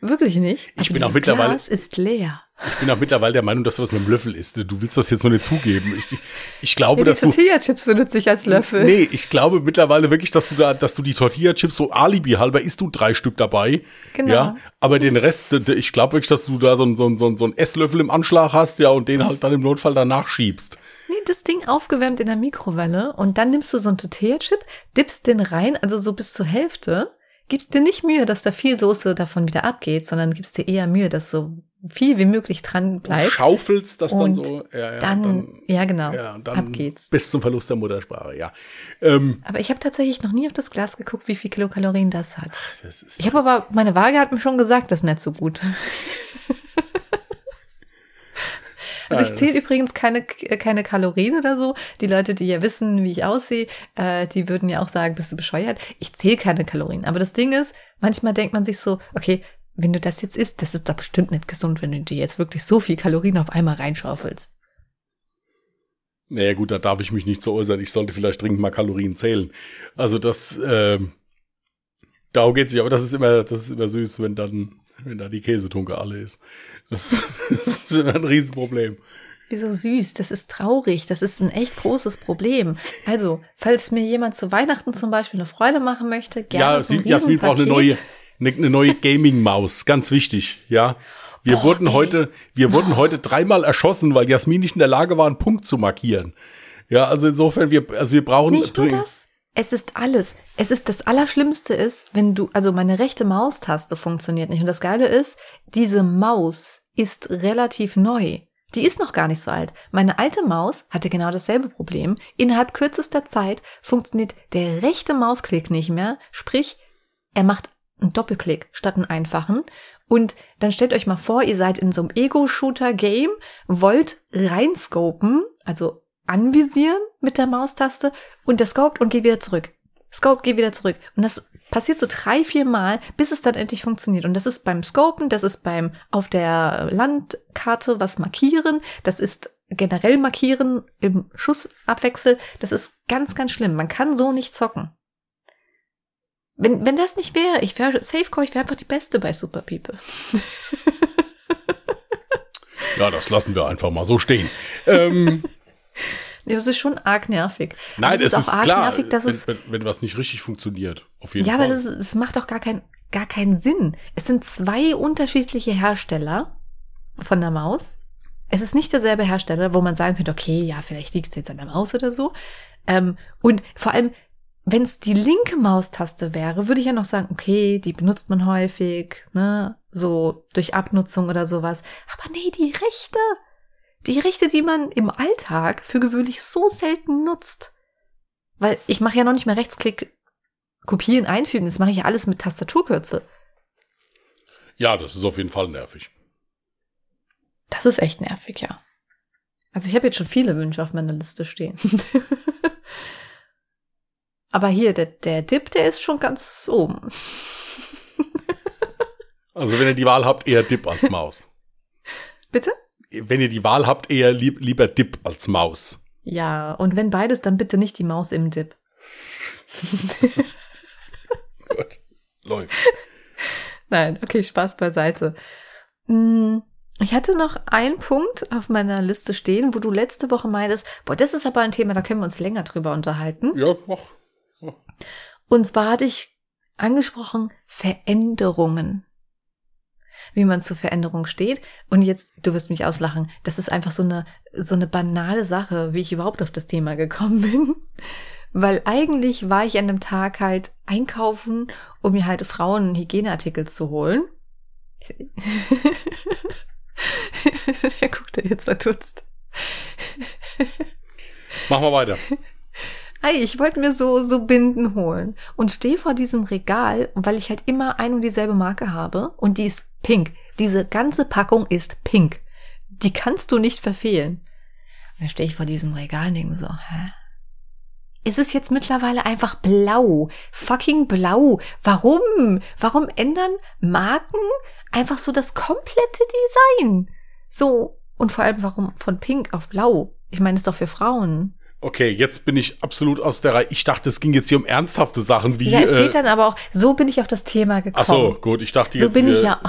Wirklich nicht. Ich Aber bin auch mittlerweile- Glas ist leer. Ich bin auch mittlerweile der Meinung, dass du das mit dem Löffel isst. Du willst das jetzt noch nicht zugeben. Ich, ich glaube, Ja, die dass du. Tortilla-Chips benutze ich als Löffel. Nee, ich glaube mittlerweile wirklich, dass du da, dass du die Tortilla-Chips so alibi halber isst du drei Stück dabei. Genau. Ja, aber den Rest, ich glaube wirklich, dass du da so einen so so so einen Esslöffel im Anschlag hast, ja, und den halt dann im Notfall danach schiebst. Nee, das Ding aufgewärmt in der Mikrowelle und dann nimmst du so einen Tortilla-Chip, dippst den rein, also so bis zur Hälfte, gibst dir nicht Mühe, dass da viel Soße davon wieder abgeht, sondern gibst dir eher Mühe, dass so viel wie möglich dran bleibt. Schaufelst das dann Und so. Ja, ja, dann, ja genau, ja, und dann ab geht's. bis zum Verlust der Muttersprache, ja. Ähm, Aber ich habe tatsächlich noch nie auf das Glas geguckt, wie viel Kilokalorien das hat. das ist, Ich habe aber, meine Waage hat mir schon gesagt, das ist nicht so gut. Also ich zähle übrigens keine, keine Kalorien oder so. Die Leute, die ja wissen, wie ich aussehe, äh, die würden ja auch sagen, bist du bescheuert? Ich zähle keine Kalorien. Aber das Ding ist, manchmal denkt man sich so, okay, wenn du das jetzt isst, das ist doch bestimmt nicht gesund, wenn du dir jetzt wirklich so viel Kalorien auf einmal reinschaufelst. Naja, gut, da darf ich mich nicht so äußern. Ich sollte vielleicht dringend mal Kalorien zählen. Also das, ähm, darum geht's nicht, aber das ist immer, das ist immer süß, wenn dann, wenn da die Käsetunke alle ist. Das, das ist ein Riesenproblem. Wieso süß? Das ist traurig. Das ist ein echt großes Problem. Also, falls mir jemand zu Weihnachten zum Beispiel eine Freude machen möchte, gerne Ja, so ein Jasmin braucht eine neue, eine, eine neue Gaming-Maus. Ganz wichtig, ja. Wir Boah, wurden ey. heute, wir wurden heute dreimal erschossen, weil Jasmin nicht in der Lage war, einen Punkt zu markieren. Ja, also insofern, wir, also wir brauchen Nicht nur das. Es ist alles. Es ist das Allerschlimmste ist, wenn du, also meine rechte Maustaste funktioniert nicht. Und das Geile ist, diese Maus ist relativ neu. Die ist noch gar nicht so alt. Meine alte Maus hatte genau dasselbe Problem. Innerhalb kürzester Zeit funktioniert der rechte Mausklick nicht mehr. Sprich, er macht einen Doppelklick statt einen einfachen. Und dann stellt euch mal vor, ihr seid in so einem Ego-Shooter-Game, wollt reinscopen, also anvisieren mit der Maustaste und der scoped und geht wieder zurück. Scope, geht wieder zurück. Und das passiert so drei, vier Mal, bis es dann endlich funktioniert. Und das ist beim Scopen, das ist beim auf der Landkarte was markieren, das ist generell markieren im Schussabwechsel. Das ist ganz, ganz schlimm. Man kann so nicht zocken. Wenn, wenn das nicht wäre, ich wäre Safecore, ich wäre einfach die Beste bei Super People. Ja, das lassen wir einfach mal so stehen. ähm, das ist schon arg nervig. Nein, es ist, ist klar, nervig, dass wenn, es, wenn, wenn was nicht richtig funktioniert. Auf jeden ja, Fall. aber das, das macht doch gar, kein, gar keinen Sinn. Es sind zwei unterschiedliche Hersteller von der Maus. Es ist nicht derselbe Hersteller, wo man sagen könnte, okay, ja, vielleicht liegt es jetzt an der Maus oder so. Ähm, und vor allem, wenn es die linke Maustaste wäre, würde ich ja noch sagen, okay, die benutzt man häufig, ne, so durch Abnutzung oder sowas. Aber nee, die rechte, die rechte, die man im Alltag für gewöhnlich so selten nutzt. Weil ich mache ja noch nicht mehr Rechtsklick kopieren, einfügen, das mache ich ja alles mit Tastaturkürze. Ja, das ist auf jeden Fall nervig. Das ist echt nervig, ja. Also ich habe jetzt schon viele Wünsche auf meiner Liste stehen. Aber hier, der, der Dip, der ist schon ganz oben. Also wenn ihr die Wahl habt, eher Dip als Maus. Bitte? Wenn ihr die Wahl habt, eher lieb, lieber Dip als Maus. Ja, und wenn beides, dann bitte nicht die Maus im Dip. Gut, läuft. Nein, okay, Spaß beiseite. Hm, Ich hatte noch einen Punkt auf meiner Liste stehen, wo du letzte Woche meintest, boah, das ist aber ein Thema, da können wir uns länger drüber unterhalten. Ja, mach. Und zwar hatte ich angesprochen Veränderungen. Wie man zu Veränderungen steht. Und jetzt, du wirst mich auslachen, das ist einfach so eine, so eine banale Sache, wie ich überhaupt auf das Thema gekommen bin. Weil eigentlich war ich an dem Tag halt einkaufen, um mir halt Frauenhygieneartikel zu holen. Der guckt er jetzt verdutzt. Mach mal weiter. Ei, ich wollte mir so, so Binden holen und stehe vor diesem Regal, weil ich halt immer ein und dieselbe Marke habe und die ist pink. Diese ganze Packung ist pink. Die kannst du nicht verfehlen. Dann stehe ich vor diesem Regal und denke so, hä? Es ist jetzt mittlerweile einfach blau. Fucking blau. Warum? Warum ändern Marken einfach so das komplette Design? So. Und vor allem, warum von pink auf blau? Ich meine, ist doch für Frauen. Okay, jetzt bin ich absolut aus der Reihe. Ich dachte, es ging jetzt hier um ernsthafte Sachen wie. Ja, es äh, geht dann aber auch, so bin ich auf das Thema gekommen. Ach so, gut, ich dachte So jetzt. bin wir- ich ja.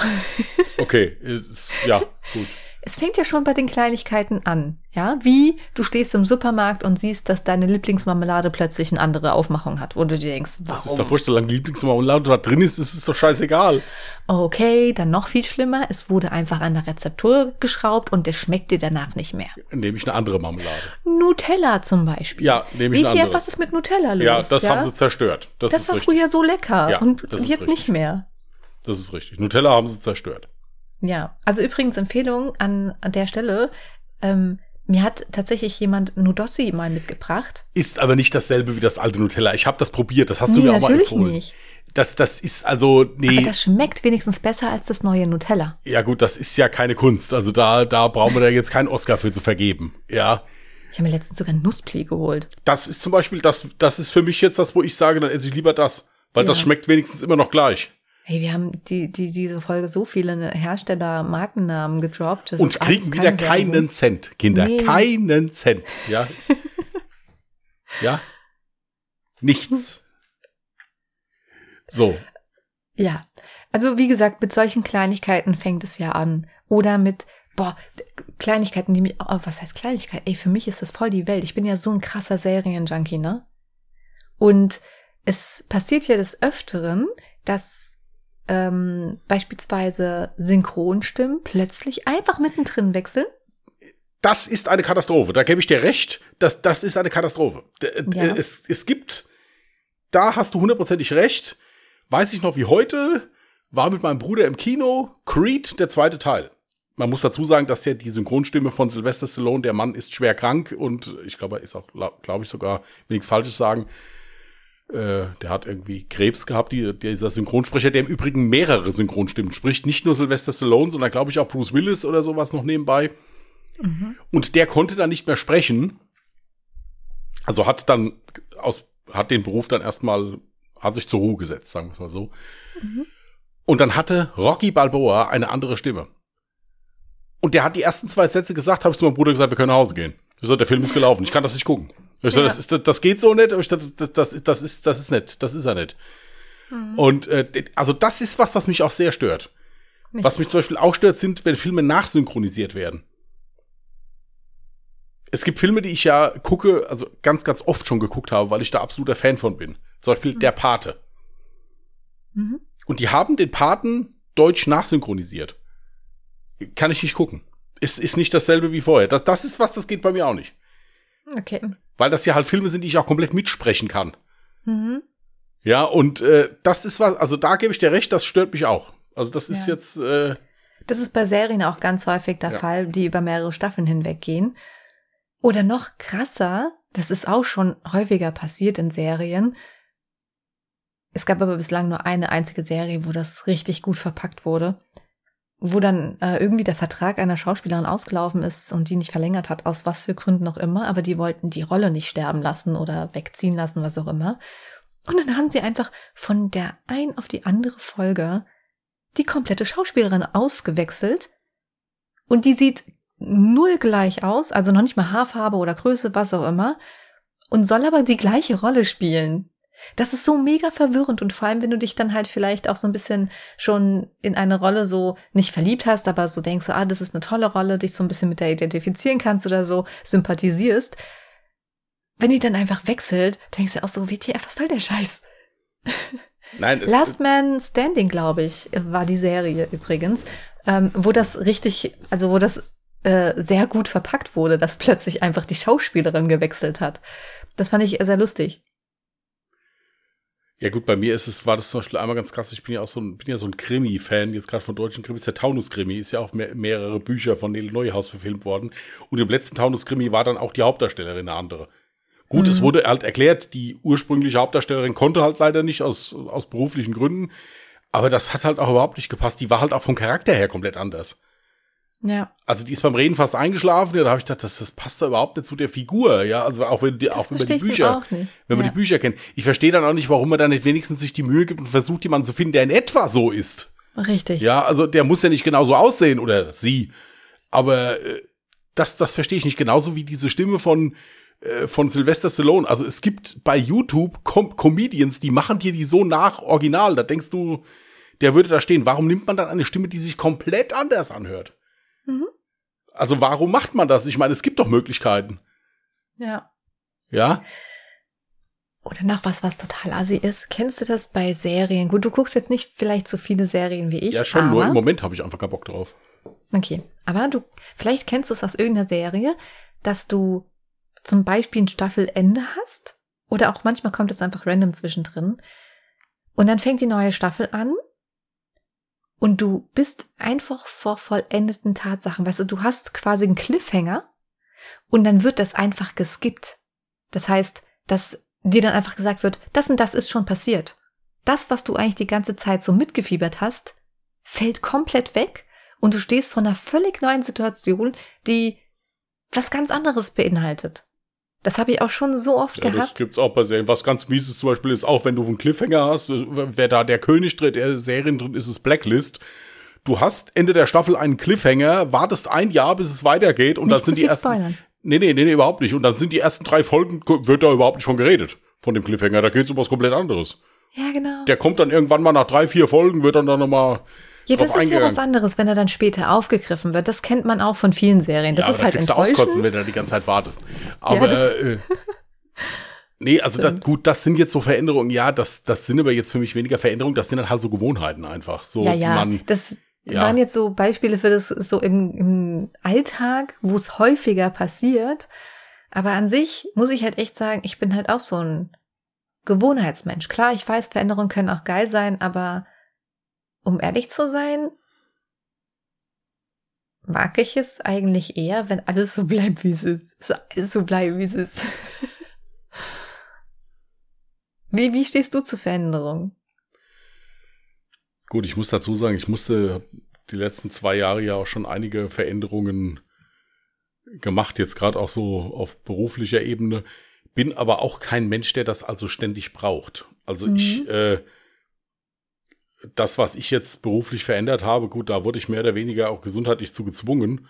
Okay, ist, ja, gut. Es fängt ja schon bei den Kleinigkeiten an. Ja, wie du stehst im Supermarkt und siehst, dass deine Lieblingsmarmelade plötzlich eine andere Aufmachung hat, wo du dir denkst, Das ist warum? wurscht, solange Lieblingsmarmelade da drin ist, ist es doch scheißegal. Okay, dann noch viel schlimmer, es wurde einfach an der Rezeptur geschraubt und der schmeckt dir danach nicht mehr. Nehme ich eine andere Marmelade. Nutella zum Beispiel. Ja, nehme ich eine WTF, andere. was ist mit Nutella los? Ja, das haben sie zerstört. Das, Das war richtig. früher so lecker Ja, und das ist jetzt richtig. nicht mehr. Das ist richtig. Nutella haben sie zerstört. Ja, also übrigens Empfehlung an, an der Stelle. Ähm, mir hat tatsächlich jemand Nudossi mal mitgebracht. Ist aber nicht dasselbe wie das alte Nutella. Ich habe das probiert. Das hast du Nee, mir auch mal empfohlen. nicht. Das, das ist also, nee, Aber das schmeckt wenigstens besser als das neue Nutella. ja gut, das ist ja keine Kunst. Also da, da brauchen wir da jetzt keinen Oscar für zu vergeben. Ja, Ich habe mir letztens sogar Nusspli geholt. das ist zum Beispiel, das, das ist für mich jetzt das, wo ich sage, dann esse ich lieber das. Weil das Ja. schmeckt wenigstens immer noch gleich. Hey, wir haben die, die, diese Folge so viele Hersteller-Markennamen gedroppt. Das Und kriegen wieder keine Werbung. keinen Cent, Kinder. Nee. Keinen Cent. Ja. ja. Nichts. So. Ja, also wie gesagt, mit solchen Kleinigkeiten fängt es ja an. Oder mit, boah, Kleinigkeiten, die mich, oh, was heißt Kleinigkeit? Ey, für mich ist das voll die Welt. Ich bin ja so ein krasser Serienjunkie, ne? Und es passiert ja des Öfteren, dass ähm, beispielsweise Synchronstimmen plötzlich einfach mittendrin wechseln. Das ist eine Katastrophe. Da gebe ich dir recht. Das, das ist eine Katastrophe. D- Ja. Es, es gibt, da hast du hundertprozentig recht. Weiß ich noch wie heute, war mit meinem Bruder im Kino Creed, der zweite Teil. Man muss dazu sagen, dass ja die Synchronstimme von Sylvester Stallone, der Mann ist schwer krank und ich glaube, er ist auch, glaube ich sogar, will nichts Falsches sagen, äh, der hat irgendwie Krebs gehabt, die, dieser Synchronsprecher, der im Übrigen mehrere Synchronstimmen spricht. Nicht nur Sylvester Stallone, sondern glaube ich auch Bruce Willis oder sowas noch nebenbei. Und der konnte dann nicht mehr sprechen. Also hat dann aus, hat den Beruf dann erstmal, hat sich zur Ruhe gesetzt, sagen wir es mal so. Und dann hatte Rocky Balboa eine andere Stimme. Und der hat die ersten zwei Sätze gesagt, habe ich zu meinem Bruder gesagt, wir können nach Hause gehen. Ich gesagt, der Film ist gelaufen, ich kann das nicht gucken. Ich Ja. das, ist, das geht so nicht, aber ich dachte, das, das, ist, das, ist, das ist nett, das ist er nicht. Und äh, also das ist was, was mich auch sehr stört. Mich- Was mich zum Beispiel auch stört, sind, wenn Filme nachsynchronisiert werden. es gibt Filme, die ich ja gucke, also ganz, ganz oft schon geguckt habe, weil ich da absoluter Fan von bin. Zum Beispiel mhm. Der Pate. Mhm. Und die haben den Paten deutsch nachsynchronisiert. Kann ich nicht gucken. Ist, ist nicht dasselbe wie vorher. Das, das ist was, das geht bei mir auch nicht. Okay. Weil das ja halt Filme sind, die ich auch komplett mitsprechen kann. Mhm. Ja, und äh, das ist was, also da gebe ich dir recht, das stört mich auch. Also das ist ja. jetzt. Äh, das ist bei Serien auch ganz häufig der ja. Fall, die über mehrere Staffeln hinweggehen. Oder noch krasser, das ist auch schon häufiger passiert in Serien. Es gab aber bislang nur eine einzige Serie, wo das richtig gut verpackt wurde wo dann äh, irgendwie der Vertrag einer Schauspielerin ausgelaufen ist und die nicht verlängert hat, aus was für Gründen auch immer, aber die wollten die Rolle nicht sterben lassen oder wegziehen lassen, was auch immer. Und dann haben sie einfach von der ein auf die andere Folge die komplette Schauspielerin ausgewechselt und die sieht null gleich aus, also noch nicht mal Haarfarbe oder Größe, was auch immer, und soll aber die gleiche Rolle spielen. Das ist so mega verwirrend und vor allem, wenn du dich dann halt vielleicht auch so ein bisschen schon in eine Rolle so nicht verliebt hast, aber so denkst, ah, das ist eine tolle Rolle, dich so ein bisschen mit der identifizieren kannst oder so sympathisierst. Wenn die dann einfach wechselt, denkst du auch so, WTF, was soll der Scheiß? Nein, Last Man Standing, glaube ich, war die Serie übrigens, ähm, wo das richtig, also wo das äh, sehr gut verpackt wurde, dass plötzlich einfach die Schauspielerin gewechselt hat. Das fand ich sehr lustig. Ja gut, bei mir ist es, war das zum Beispiel einmal ganz krass, ich bin ja auch so ein, bin ja so ein Krimi-Fan, jetzt gerade von deutschen Krimis, der Taunus-Krimi, ist ja auch mehr, mehrere Bücher von Nele Neuhaus verfilmt worden. Und im letzten Taunus-Krimi war dann auch die Hauptdarstellerin eine andere. Gut, mhm. es wurde halt erklärt, die ursprüngliche Hauptdarstellerin konnte halt leider nicht aus, aus beruflichen Gründen. Aber das hat halt auch überhaupt nicht gepasst. Die war halt auch vom Charakter her komplett anders. Ja. Also die ist beim Reden fast eingeschlafen, ja, da habe ich gedacht, das, das passt da überhaupt nicht zu der Figur, ja, also auch wenn die, auch wenn man die Bücher, wenn man ja. die Bücher kennt. Ich verstehe dann auch nicht, warum man da nicht wenigstens sich die Mühe gibt und versucht, jemanden zu finden, der in etwa so ist. Richtig. Ja, also der muss ja nicht genauso aussehen oder sie, aber äh, das, das verstehe ich nicht genauso wie diese Stimme von äh, von Sylvester Stallone. Also es gibt bei YouTube Com Comedians, die machen dir die so nach Original. Da denkst du, der würde da stehen. Warum nimmt man dann eine Stimme, die sich komplett anders anhört? Mhm. Also warum macht man das? Ich meine, es gibt doch Möglichkeiten. Ja. Ja? Oder noch was, was total assi ist. Kennst du das bei Serien? Gut, du guckst jetzt nicht vielleicht so viele Serien wie ich. Ja, schon, nur im Moment habe ich einfach keinen Bock drauf. Okay. Aber du, vielleicht kennst du es aus irgendeiner Serie, dass du zum Beispiel ein Staffelende hast. Oder auch manchmal kommt es einfach random zwischendrin. Und dann fängt die neue Staffel an und du bist einfach vor vollendeten Tatsachen. Weißt du, du hast quasi einen Cliffhanger und dann wird das einfach geskippt. Das heißt, dass dir dann einfach gesagt wird, das und das ist schon passiert. Das, was du eigentlich die ganze Zeit so mitgefiebert hast, fällt komplett weg und du stehst vor einer völlig neuen Situation, die was ganz anderes beinhaltet. Das habe ich auch schon so oft ja, gehabt. Das gibt's auch bei Serien. Was ganz mieses zum Beispiel ist, auch wenn du einen Cliffhanger hast, wer da der König drin, der Serien drin ist, ist Blacklist. Du hast Ende der Staffel einen Cliffhanger, wartest ein Jahr, bis es weitergeht und Nicht dann sind die ersten. Spoilern. Nee, nee, nee, nee, überhaupt nicht. Und dann sind die ersten drei Folgen, wird da überhaupt nicht von geredet, von dem Cliffhanger. Da geht's um was komplett anderes. Ja, genau. Der kommt dann irgendwann mal nach drei, vier Folgen, wird dann dann nochmal ja, das ist ja was anderes, wenn er dann später aufgegriffen wird. Das kennt man auch von vielen Serien. Das ja, ist halt enttäuschend. auskotzen, wenn du die ganze Zeit wartest. Aber ja, äh, nee, also das, gut, das sind jetzt so Veränderungen. Ja, das, das sind aber jetzt für mich weniger Veränderungen. Das sind dann halt so Gewohnheiten einfach. So, ja, ja. Man, das ja. waren jetzt so Beispiele für das so im, im Alltag, wo es häufiger passiert. Aber an sich muss ich halt echt sagen, ich bin halt auch so ein Gewohnheitsmensch. Klar, ich weiß, Veränderungen können auch geil sein, aber um ehrlich zu sein, mag ich es eigentlich eher, wenn alles so bleibt, wie es ist. So, alles so bleibt, wie es ist. wie, wie stehst du zur Veränderung? Gut, ich muss dazu sagen, ich musste die letzten zwei Jahre ja auch schon einige Veränderungen gemacht, jetzt gerade auch so auf beruflicher Ebene. Bin aber auch kein Mensch, der das also ständig braucht. Also mhm. ich äh, das, was ich jetzt beruflich verändert habe, gut, da wurde ich mehr oder weniger auch gesundheitlich zu gezwungen,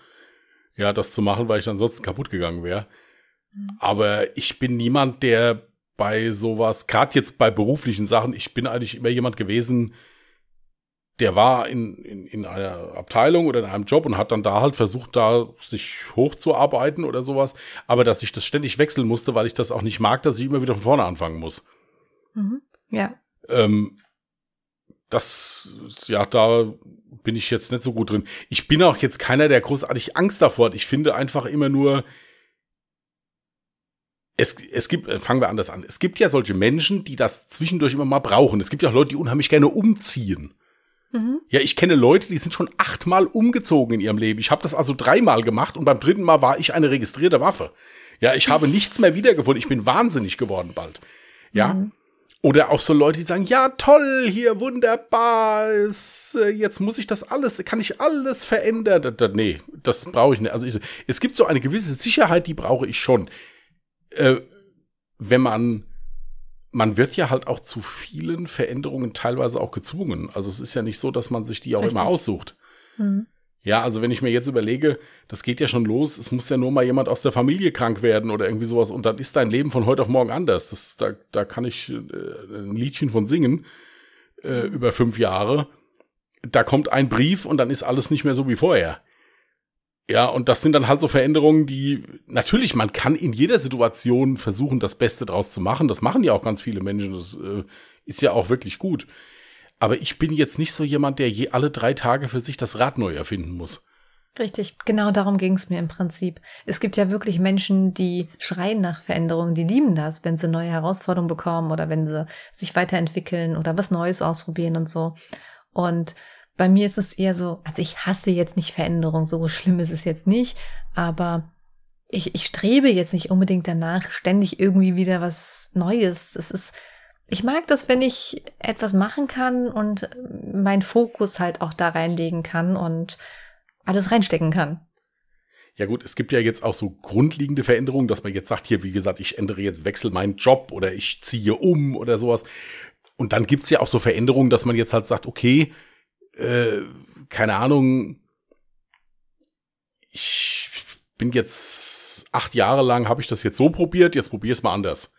ja, das zu machen, weil ich ansonsten kaputt gegangen wäre. Mhm. Aber ich bin niemand, der bei sowas, gerade jetzt bei beruflichen Sachen, ich bin eigentlich immer jemand gewesen, der war in, in, in einer Abteilung oder in einem Job und hat dann da halt versucht, da sich hochzuarbeiten oder sowas. Aber dass ich das ständig wechseln musste, weil ich das auch nicht mag, dass ich immer wieder von vorne anfangen muss. Mhm. Ja. Ähm, das, ja, da bin ich jetzt nicht so gut drin. Ich bin auch jetzt keiner, der großartig Angst davor hat. Ich finde einfach immer nur, es, es gibt, äh, fangen wir anders an. Es gibt ja solche Menschen, die das zwischendurch immer mal brauchen. Es gibt ja auch Leute, die unheimlich gerne umziehen. Mhm. Ja, ich kenne Leute, die sind schon achtmal umgezogen in ihrem Leben. Ich habe das also dreimal gemacht und beim dritten Mal war ich eine registrierte Waffe. Ja, ich habe nichts mehr wiedergefunden. Ich bin wahnsinnig geworden bald. Ja. Mhm. Oder auch so Leute, die sagen, ja, toll, hier, wunderbar, ist, äh, jetzt muss ich das alles, kann ich alles verändern. Da, da, nee, das brauche ich nicht. Also ich, es gibt so eine gewisse Sicherheit, die brauche ich schon. Äh, wenn man man wird ja halt auch zu vielen Veränderungen teilweise auch gezwungen. Also es ist ja nicht so, dass man sich die auch Richtig. immer aussucht. Mhm. Ja, also wenn ich mir jetzt überlege, das geht ja schon los, es muss ja nur mal jemand aus der Familie krank werden oder irgendwie sowas und dann ist dein Leben von heute auf morgen anders. Das, da, da kann ich äh, ein Liedchen von singen äh, über fünf Jahre. Da kommt ein Brief und dann ist alles nicht mehr so wie vorher. Ja, und das sind dann halt so Veränderungen, die natürlich, man kann in jeder Situation versuchen, das Beste draus zu machen. Das machen ja auch ganz viele Menschen. Das äh, ist ja auch wirklich gut. Aber ich bin jetzt nicht so jemand, der je alle drei Tage für sich das Rad neu erfinden muss. Richtig, genau darum ging es mir im Prinzip. Es gibt ja wirklich Menschen, die schreien nach Veränderungen, die lieben das, wenn sie neue Herausforderungen bekommen oder wenn sie sich weiterentwickeln oder was Neues ausprobieren und so. Und bei mir ist es eher so, also ich hasse jetzt nicht Veränderung, so schlimm ist es jetzt nicht, aber ich, ich strebe jetzt nicht unbedingt danach, ständig irgendwie wieder was Neues. Es ist, ich mag das, wenn ich etwas machen kann und meinen Fokus halt auch da reinlegen kann und alles reinstecken kann. Ja gut, es gibt ja jetzt auch so grundlegende Veränderungen, dass man jetzt sagt, hier, wie gesagt, ich ändere jetzt, wechsel meinen Job oder ich ziehe um oder sowas. Und dann gibt's ja auch so Veränderungen, dass man jetzt halt sagt, okay, äh, keine Ahnung, ich bin jetzt acht Jahre lang, habe ich das jetzt so probiert, jetzt probier es mal anders.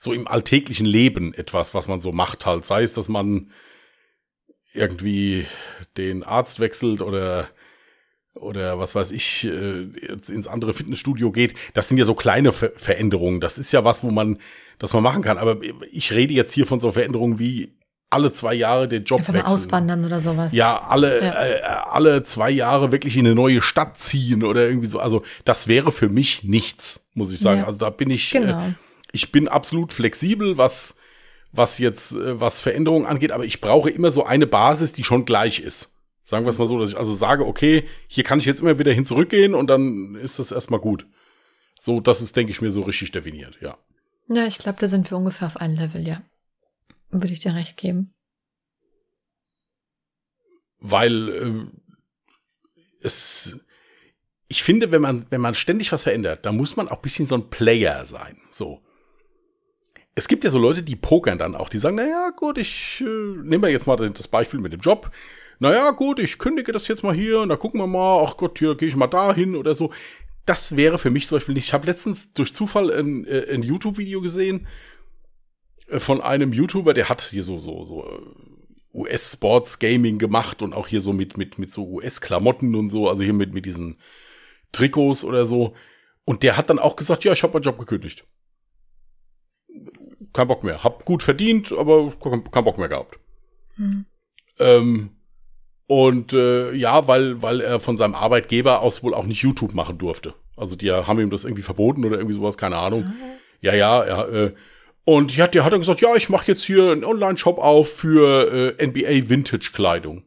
So im alltäglichen Leben etwas, was man so macht halt. Sei es, dass man irgendwie den Arzt wechselt oder oder was weiß ich, äh, ins andere Fitnessstudio geht. Das sind ja so kleine Ver Veränderungen. Das ist ja was, wo man, das man machen kann. Aber ich rede jetzt hier von so Veränderungen wie alle zwei Jahre den Job Einfach wechseln. auswandern oder sowas. Ja, alle, ja. Äh, alle zwei Jahre wirklich in eine neue Stadt ziehen oder irgendwie so. Also das wäre für mich nichts, muss ich sagen. Ja. Also da bin ich, äh, genau. äh, ich bin absolut flexibel, was, was jetzt, äh, was Veränderungen angeht, aber ich brauche immer so eine Basis, die schon gleich ist. Sagen wir es mal so, dass ich also sage, okay, hier kann ich jetzt immer wieder hin zurückgehen und dann ist das erstmal gut. So, das ist, denke ich, mir so richtig definiert, ja. Ja, ich glaube, da sind wir ungefähr auf einem Level, ja. Würde ich dir recht geben. Weil äh, es, ich finde, wenn man, wenn man ständig was verändert, da muss man auch bisschen so ein Player sein. So. Es gibt ja so Leute, die pokern dann auch, die sagen, naja, gut, ich äh, nehmen jetzt mal das Beispiel mit dem Job. Naja, gut, ich kündige das jetzt mal hier und da gucken wir mal, ach Gott, hier gehe ich mal dahin oder so. Das wäre für mich zum Beispiel nicht. Ich habe letztens durch Zufall ein, äh, ein YouTube-Video gesehen, von einem YouTuber, der hat hier so, so, so äh, US-Sports-Gaming gemacht und auch hier so mit, mit, mit so US-Klamotten und so, also hier mit, mit diesen Trikots oder so. Und der hat dann auch gesagt, ja, ich habe meinen Job gekündigt. Kein Bock mehr. Hab gut verdient, aber kein Bock mehr gehabt. Hm. Ähm, und äh, ja, weil, weil er von seinem Arbeitgeber aus wohl auch nicht YouTube machen durfte. Also die haben ihm das irgendwie verboten oder irgendwie sowas, keine Ahnung. Ah. Ja, ja, ja. Äh, und die hat, die hat dann gesagt, ja, ich mache jetzt hier einen Online-Shop auf für äh, NBA Vintage-Kleidung.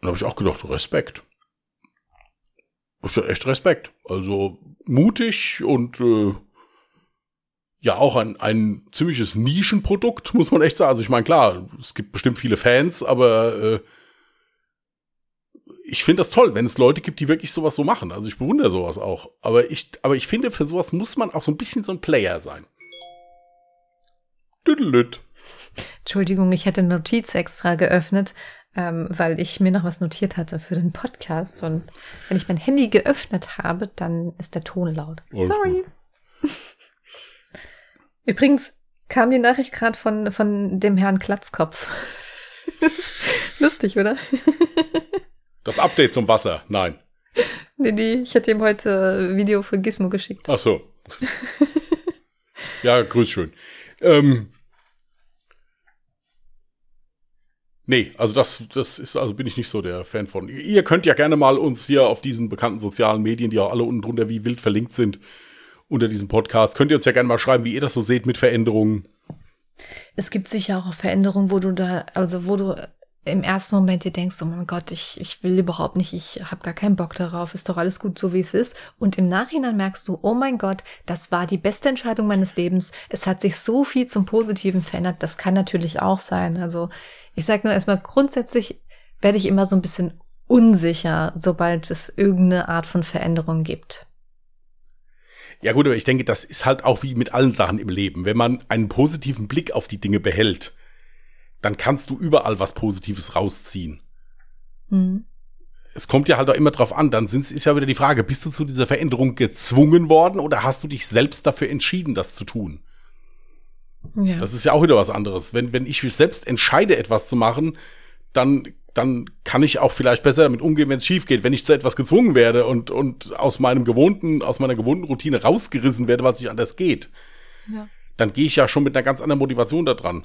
Dann habe ich auch gedacht, Respekt. Das ist echt Respekt. Also mutig und äh, ja auch ein, ein ziemliches Nischenprodukt, muss man echt sagen. Also ich meine, klar, es gibt bestimmt viele Fans, aber äh, ich finde das toll, wenn es Leute gibt, die wirklich sowas so machen. Also ich bewundere sowas auch. Aber ich, aber ich finde, für sowas muss man auch so ein bisschen so ein Player sein. Düdelüt. Entschuldigung, ich hätte Notiz extra geöffnet, ähm, weil ich mir noch was notiert hatte für den Podcast. Und wenn ich mein Handy geöffnet habe, dann ist der Ton laut. Sorry. Übrigens kam die Nachricht gerade von, von dem Herrn Klatzkopf. Lustig, oder? Das Update zum Wasser, nein. Nee, nee, ich hatte ihm heute ein Video von Gizmo geschickt. Ach so. ja, grüß schön. Ähm, nee, also das, das ist, also bin ich nicht so der Fan von. Ihr könnt ja gerne mal uns hier auf diesen bekannten sozialen Medien, die auch alle unten drunter wie wild verlinkt sind, unter diesem Podcast, könnt ihr uns ja gerne mal schreiben, wie ihr das so seht mit Veränderungen. Es gibt sicher auch Veränderungen, wo du da, also wo du im ersten Moment dir denkst, oh mein Gott, ich, ich will überhaupt nicht, ich habe gar keinen Bock darauf, ist doch alles gut so, wie es ist. Und im Nachhinein merkst du, oh mein Gott, das war die beste Entscheidung meines Lebens. Es hat sich so viel zum Positiven verändert. Das kann natürlich auch sein. Also ich sage nur erstmal, grundsätzlich werde ich immer so ein bisschen unsicher, sobald es irgendeine Art von Veränderung gibt. Ja gut, aber ich denke, das ist halt auch wie mit allen Sachen im Leben. Wenn man einen positiven Blick auf die Dinge behält, dann kannst du überall was Positives rausziehen. Mhm. Es kommt ja halt auch immer drauf an, dann sind, ist ja wieder die Frage, bist du zu dieser Veränderung gezwungen worden oder hast du dich selbst dafür entschieden, das zu tun? Ja. Das ist ja auch wieder was anderes. Wenn, wenn ich mich selbst entscheide, etwas zu machen, dann, dann kann ich auch vielleicht besser damit umgehen, wenn es schief geht. Wenn ich zu etwas gezwungen werde und, und aus meinem gewohnten, aus meiner gewohnten Routine rausgerissen werde, weil es nicht anders geht, ja. dann gehe ich ja schon mit einer ganz anderen Motivation da dran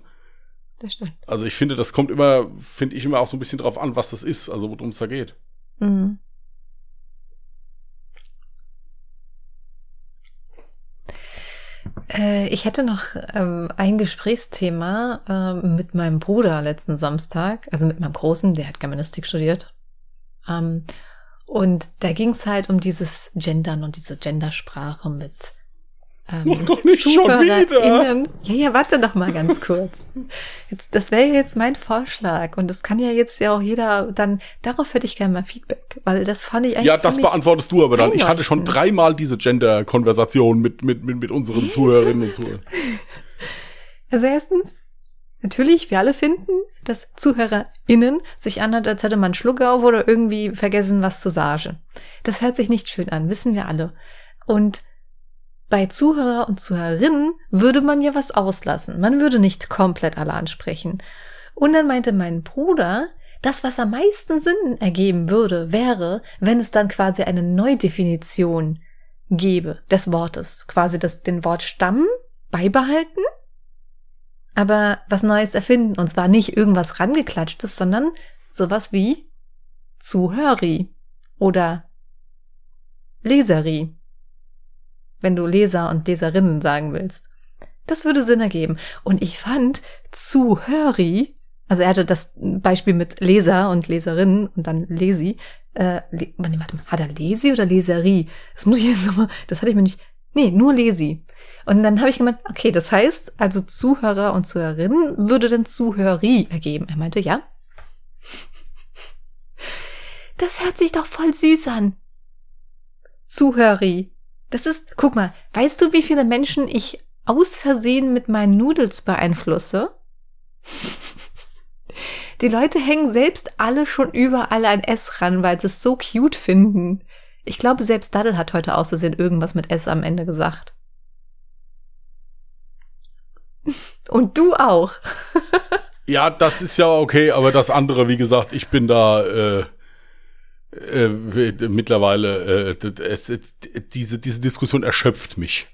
das stimmt. Also ich finde, das kommt immer, finde ich immer auch so ein bisschen drauf an, was das ist, also worum es da geht. Mhm. Ich hätte noch ähm, ein Gesprächsthema äh, mit meinem Bruder letzten Samstag, also mit meinem Großen, der hat Germanistik studiert. Ähm, und da ging es halt um dieses Gendern und diese Gendersprache mit ähm, Mach doch nicht schon wieder. Ja, ja, warte doch mal ganz kurz. Jetzt, das wäre jetzt mein Vorschlag und das kann ja jetzt ja auch jeder dann, darauf hätte ich gerne mal Feedback, weil das fand ich eigentlich Ja, das beantwortest du aber dann. Ich hatte schon dreimal diese Gender-Konversation mit, mit, mit, mit unseren Zuhörerinnen und Zuhörern. Also erstens, natürlich, wir alle finden, dass ZuhörerInnen sich anhört, als hätte man Schluck auf oder irgendwie vergessen, was zu sagen. Das hört sich nicht schön an, wissen wir alle. Und bei Zuhörer und Zuhörerinnen würde man ja was auslassen. Man würde nicht komplett alle ansprechen. Und dann meinte mein Bruder, das, was am meisten Sinn ergeben würde, wäre, wenn es dann quasi eine Neudefinition gäbe des Wortes. Quasi das, den Wortstamm beibehalten, aber was Neues erfinden. Und zwar nicht irgendwas rangeklatschtes, sondern sowas wie Zuhöri oder Leseri wenn du Leser und Leserinnen sagen willst. Das würde Sinn ergeben. Und ich fand Zuhöri, also er hatte das Beispiel mit Leser und Leserinnen und dann Lesi. Äh, le warte mal, hat er Lesi oder Leserie? Das muss ich jetzt nochmal, das hatte ich mir nicht. Nee, nur Lesi. Und dann habe ich gemeint, okay, das heißt, also Zuhörer und Zuhörerinnen würde dann Zuhöri ergeben. Er meinte, ja. Das hört sich doch voll süß an. Zuhöri. Das ist, guck mal, weißt du, wie viele Menschen ich aus Versehen mit meinen Nudels beeinflusse? Die Leute hängen selbst alle schon überall ein S ran, weil sie es so cute finden. Ich glaube, selbst Daddle hat heute aus Versehen irgendwas mit S am Ende gesagt. Und du auch. ja, das ist ja okay, aber das andere, wie gesagt, ich bin da, äh, äh, mittlerweile äh, diese, diese Diskussion erschöpft mich.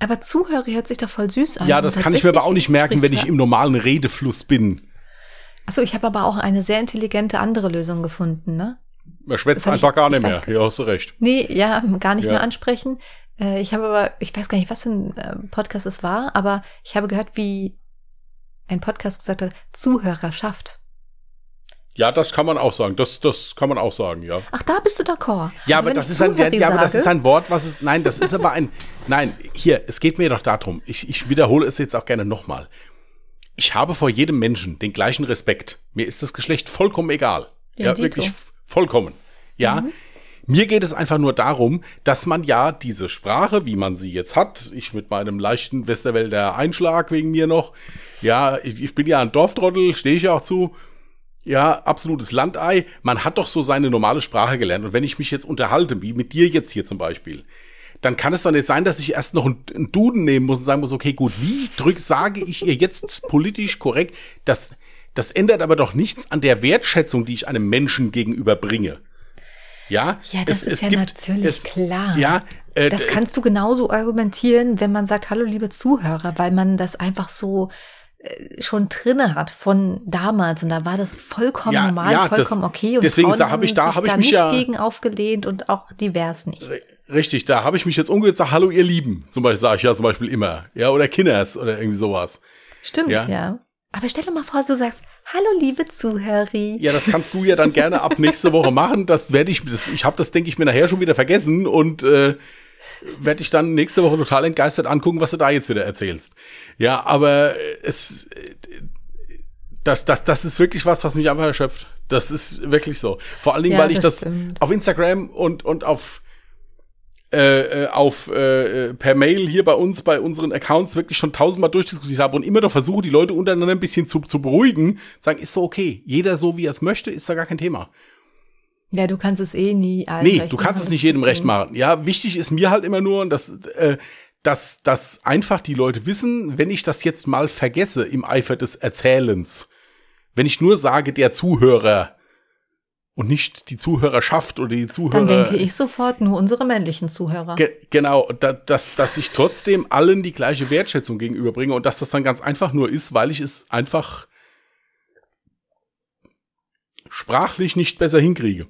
Aber Zuhörer hört sich doch voll süß an. Ja, das kann ich mir aber auch nicht merken, wenn ich im normalen Redefluss bin. Achso, ich habe aber auch eine sehr intelligente andere Lösung gefunden, ne? Man schwätzt einfach ich, gar nicht mehr. Ja, hast du recht. Nee, ja, gar nicht ja. mehr ansprechen. Äh, ich habe aber, ich weiß gar nicht, was für ein äh, Podcast es war, aber ich habe gehört, wie ein Podcast gesagt hat, Zuhörerschaft. Ja, das kann man auch sagen. Das, das kann man auch sagen, ja. Ach, da bist du d'accord. Ja, aber das ist ein, ja, ja, aber das ist ein Wort, was ist, nein, das ist aber ein, nein, hier, es geht mir doch darum, ich, ich wiederhole es jetzt auch gerne nochmal. Ich habe vor jedem Menschen den gleichen Respekt. Mir ist das Geschlecht vollkommen egal. Ja, ja wirklich vollkommen. Ja. Mhm. Mir geht es einfach nur darum, dass man ja diese Sprache, wie man sie jetzt hat, ich mit meinem leichten Westerwälder Einschlag wegen mir noch, ja, ich, ich bin ja ein Dorftrottel, stehe ich ja auch zu, ja, absolutes Landei. Man hat doch so seine normale Sprache gelernt. Und wenn ich mich jetzt unterhalte, wie mit dir jetzt hier zum Beispiel, dann kann es doch nicht sein, dass ich erst noch einen Duden nehmen muss und sagen muss, okay, gut, wie drück, sage ich ihr jetzt politisch korrekt, dass Das ändert aber doch nichts an der Wertschätzung, die ich einem Menschen gegenüber bringe. Ja, ja das es, ist es ja gibt, natürlich es, klar. Ja, äh, das kannst du genauso argumentieren, wenn man sagt, hallo liebe Zuhörer, weil man das einfach so schon drinne hat von damals und da war das vollkommen Ja, normal, ja, vollkommen das- okay und deswegen Frauen sa- hab ich- da sich hab ich da mich nicht ja- gegen aufgelehnt und auch divers nicht. Richtig, da habe ich mich jetzt umgehört, sag Hallo ihr Lieben. Zum Beispiel sage ich ja zum Beispiel immer. Ja, oder Kinders oder irgendwie sowas. Stimmt, Ja. ja. Aber stell dir mal vor, du sagst, hallo liebe Zuhörer. Ja, das kannst du ja dann gerne ab nächste Woche machen. Das werde ich, das, ich habe das, denke ich, mir nachher schon wieder vergessen und äh, werde ich dann nächste Woche total entgeistert angucken, was du da jetzt wieder erzählst. Ja, aber es, das, das, das ist wirklich was, was mich einfach erschöpft. Das ist wirklich so. Vor allen Dingen, Ja, weil ich das das auf Instagram und, und auf äh, äh, auf äh, per Mail hier bei uns, bei unseren Accounts wirklich schon tausendmal durchdiskutiert habe und immer noch versuche, die Leute untereinander ein bisschen zu, zu beruhigen, sagen, ist so okay. Jeder so, wie er es möchte, ist da gar kein Thema. Ja, du kannst es eh nie allen Nee, du kannst es nicht jedem recht machen. Ja, wichtig ist mir halt immer nur, und das, äh, dass, dass einfach die Leute wissen, wenn ich das jetzt mal vergesse im Eifer des Erzählens, wenn ich nur sage, der Zuhörer und nicht die Zuhörerschaft oder die Zuhörer. Dann denke ich sofort nur unsere männlichen Zuhörer. Ge genau, da, dass, dass ich trotzdem allen die gleiche Wertschätzung gegenüberbringe und dass das dann ganz einfach nur ist, weil ich es einfach sprachlich nicht besser hinkriege.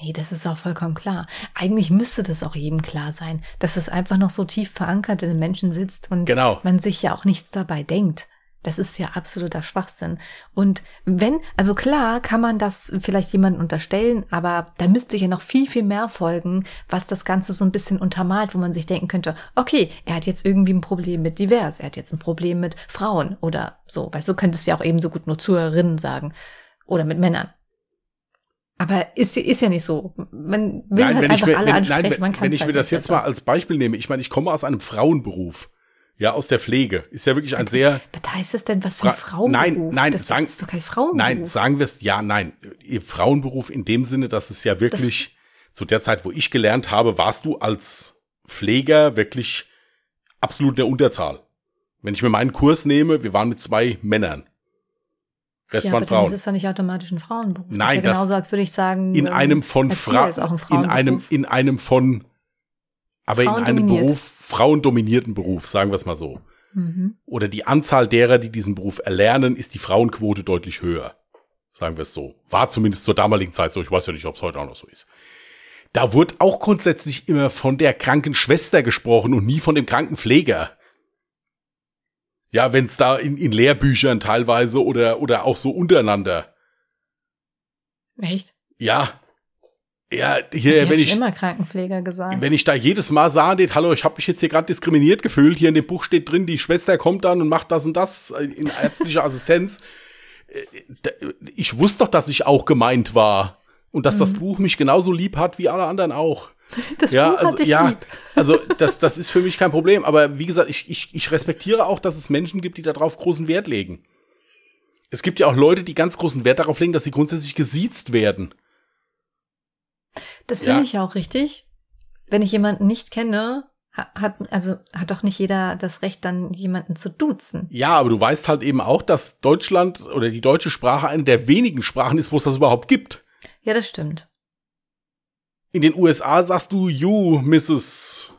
Nee, das ist auch vollkommen klar. Eigentlich müsste das auch jedem klar sein, dass es einfach noch so tief verankert in den Menschen sitzt und Genau. man sich ja auch nichts dabei denkt. Das ist ja absoluter Schwachsinn. Und wenn, also klar kann man das vielleicht jemandem unterstellen, aber da müsste ja noch viel, viel mehr folgen, was das Ganze so ein bisschen untermalt, wo man sich denken könnte, okay, er hat jetzt irgendwie ein Problem mit divers, er hat jetzt ein Problem mit Frauen oder so. Weißt du, könntest ja auch ebenso gut nur Zuhörerinnen sagen. Oder mit Männern. Aber ist, ist ja nicht so. Man will halt wenn ich einfach mir, alle wenn, ansprechen, nein, man kann wenn ich mir das jetzt mal als Beispiel nehme, ich meine, ich komme aus einem Frauenberuf, ja, aus der Pflege, ist ja wirklich ein sehr, Was heißt das denn, was für ein Fra- Frauenberuf? Nein, nein, das, sagen- das ist doch kein Frauenberuf. nein, sagen wir es, ja, nein, ihr Frauenberuf in dem Sinne, dass es ja wirklich, zu der Zeit, wo ich gelernt habe, warst du als Pfleger wirklich absolut in der Unterzahl. Wenn ich mir meinen Kurs nehme, wir waren mit zwei Männern. Rest ja, waren aber Frauen. ist es doch nicht automatisch ein Frauenberuf. Nein, das ist ja das- genauso, als würde ich sagen, in einem von Frauen, ist ein in einem, in einem von, aber in einem Frauendominiert. Beruf, frauendominierten Beruf, sagen wir es mal so. Mhm. Oder die Anzahl derer, die diesen Beruf erlernen, ist die Frauenquote deutlich höher. Sagen wir es so. War zumindest zur damaligen Zeit so. Ich weiß ja nicht, ob es heute auch noch so ist. Da wurde auch grundsätzlich immer von der kranken Schwester gesprochen und nie von dem Krankenpfleger. Ja, wenn es da in, in Lehrbüchern teilweise oder, oder auch so untereinander. Echt? Ja. Ja, Also hier, ich wenn ich, immer Krankenpfleger gesagt. wenn ich da jedes Mal sah, det, hallo, ich habe mich jetzt hier gerade diskriminiert gefühlt, hier in dem Buch steht drin, die Schwester kommt dann und macht das und das in ärztlicher Assistenz. Äh, da- Ich wusste doch, dass ich auch gemeint war und dass das Buch mich genauso lieb hat wie alle anderen auch. das Ja, Buch also, ja, lieb. also das, das ist für mich kein Problem. Aber wie gesagt, ich, ich, ich respektiere auch, dass es Menschen gibt, die darauf großen Wert legen. Es gibt ja auch Leute, die ganz großen Wert darauf legen, dass sie grundsätzlich gesiezt werden. Das finde ja. ich ja auch richtig. Wenn ich jemanden nicht kenne, ha- hat, also hat doch nicht jeder das Recht, dann jemanden zu duzen. Ja, aber du weißt halt eben auch, dass Deutschland oder die deutsche Sprache eine der wenigen Sprachen ist, wo es das überhaupt gibt. Ja, das stimmt. In den USA sagst du you, Mrs.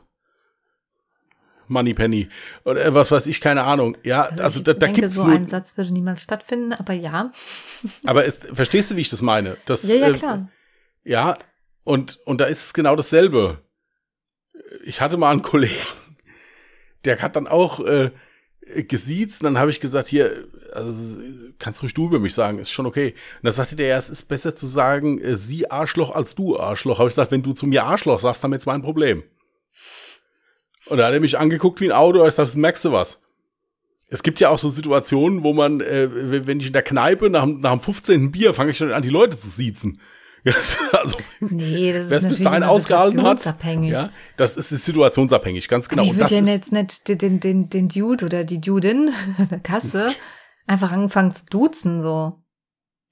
Moneypenny oder was weiß ich, keine Ahnung. Ja, also, ich da, da denke, gibt's so ein Satz würde niemals stattfinden, aber ja. Aber es, verstehst du, wie ich das meine? Das, Ja, ja, äh, klar. Ja, und, und da ist es genau dasselbe. Ich hatte mal einen Kollegen, der hat dann auch äh, gesiezt, und dann habe ich gesagt, hier, also, kannst ruhig du über mich sagen, ist schon okay. Und dann sagte der, ja, es ist besser zu sagen, äh, sie Arschloch als du Arschloch. Habe ich gesagt, wenn du zu mir Arschloch sagst, haben wir jetzt mal ein Problem. Und da hat er mich angeguckt wie ein Auto, ich sagte, merkst du was? Es gibt ja auch so Situationen, wo man, äh, wenn ich in der Kneipe nach, dem- nach dem 15. Bier fange ich schon an, die Leute zu siezen. Also, Nee, das ist wer es bis dahin ausgehalten hat, ja, das ist situationsabhängig, ganz genau. Aber ich würde ja jetzt nicht den, den, den, Dude oder die Dudin der Kasse einfach angefangen zu duzen, so.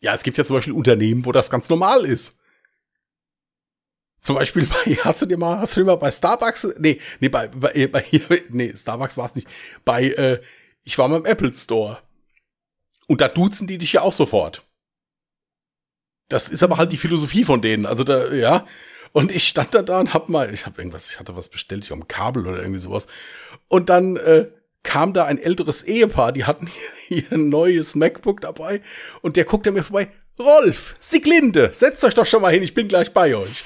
ja, es gibt ja zum Beispiel Unternehmen, wo das ganz normal ist. Zum Beispiel bei, hast du dir mal, hast du dir mal bei Starbucks, nee, nee, bei, bei, bei nee, Starbucks war es nicht. Bei, äh, ich war mal im Apple Store. Und da duzen die dich ja auch sofort. Das ist aber halt die Philosophie von denen. Also da, ja. Und ich stand da da und hab mal, ich habe irgendwas, ich hatte was bestellt, ich habe ein Kabel oder irgendwie sowas. Und dann äh, kam da ein älteres Ehepaar, die hatten hier, hier ein neues MacBook dabei und der guckte mir vorbei. Rolf, Sieglinde, setzt euch doch schon mal hin, ich bin gleich bei euch.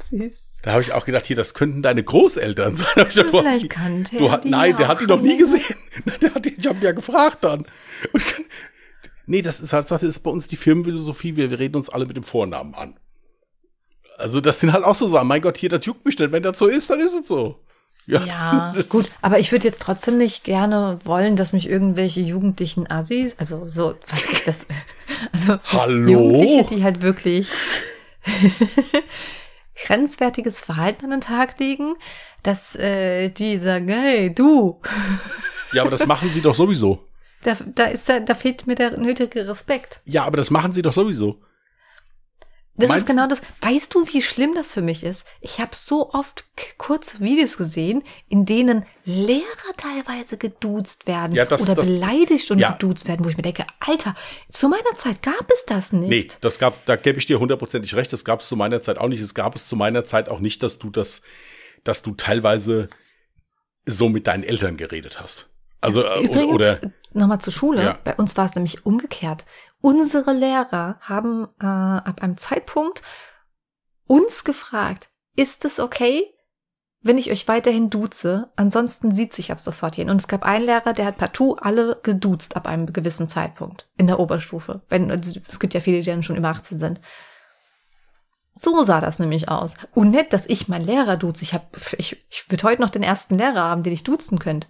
Süß. Da habe ich auch gedacht, hier, das könnten deine Großeltern sein. Ja, du vielleicht die, kannte du, die Nein, der hat die noch nie gesehen. Der hat die, ich habe ja gefragt dann. Und, nee, das ist halt, das ist bei uns die Firmenphilosophie, wir, wir reden uns alle mit dem Vornamen an. Also das sind halt auch so Sachen, mein Gott, hier, das juckt mich nicht. Wenn das so ist, dann ist es so. Ja, ja gut, aber ich würde jetzt trotzdem nicht gerne wollen, dass mich irgendwelche jugendlichen Assis, also so, das, also Hallo? Jugendliche, die halt wirklich grenzwertiges Verhalten an den Tag legen, dass äh, die sagen, hey, du. Ja, aber das machen sie doch sowieso. Da, da, ist da, da fehlt mir der nötige Respekt. Ja, aber das machen sie doch sowieso. Das Meinst ist genau das. Weißt du, wie schlimm das für mich ist? Ich habe so oft kurze Videos gesehen, in denen Lehrer teilweise geduzt werden ja, das, oder das, beleidigt und ja. geduzt werden, wo ich mir denke, Alter, zu meiner Zeit gab es das nicht. Nee, das gab's, da gebe ich dir hundertprozentig recht, das gab es zu meiner Zeit auch nicht. Es gab es zu meiner Zeit auch nicht, dass du das, dass du teilweise so mit deinen Eltern geredet hast. Also äh, Übrigens, oder nochmal zur Schule. Ja. Bei uns war es nämlich umgekehrt. Unsere Lehrer haben äh, ab einem Zeitpunkt uns gefragt, ist es okay, wenn ich euch weiterhin duze? Ansonsten sieht sich ab sofort hin. Und es gab einen Lehrer, der hat partout alle geduzt ab einem gewissen Zeitpunkt in der Oberstufe. Wenn, also, es gibt ja viele, die dann schon über 18 sind. So sah das nämlich aus. Und nicht, dass ich meinen Lehrer duze. Ich, hab, ich, ich würde heute noch den ersten Lehrer haben, den ich duzen könnte.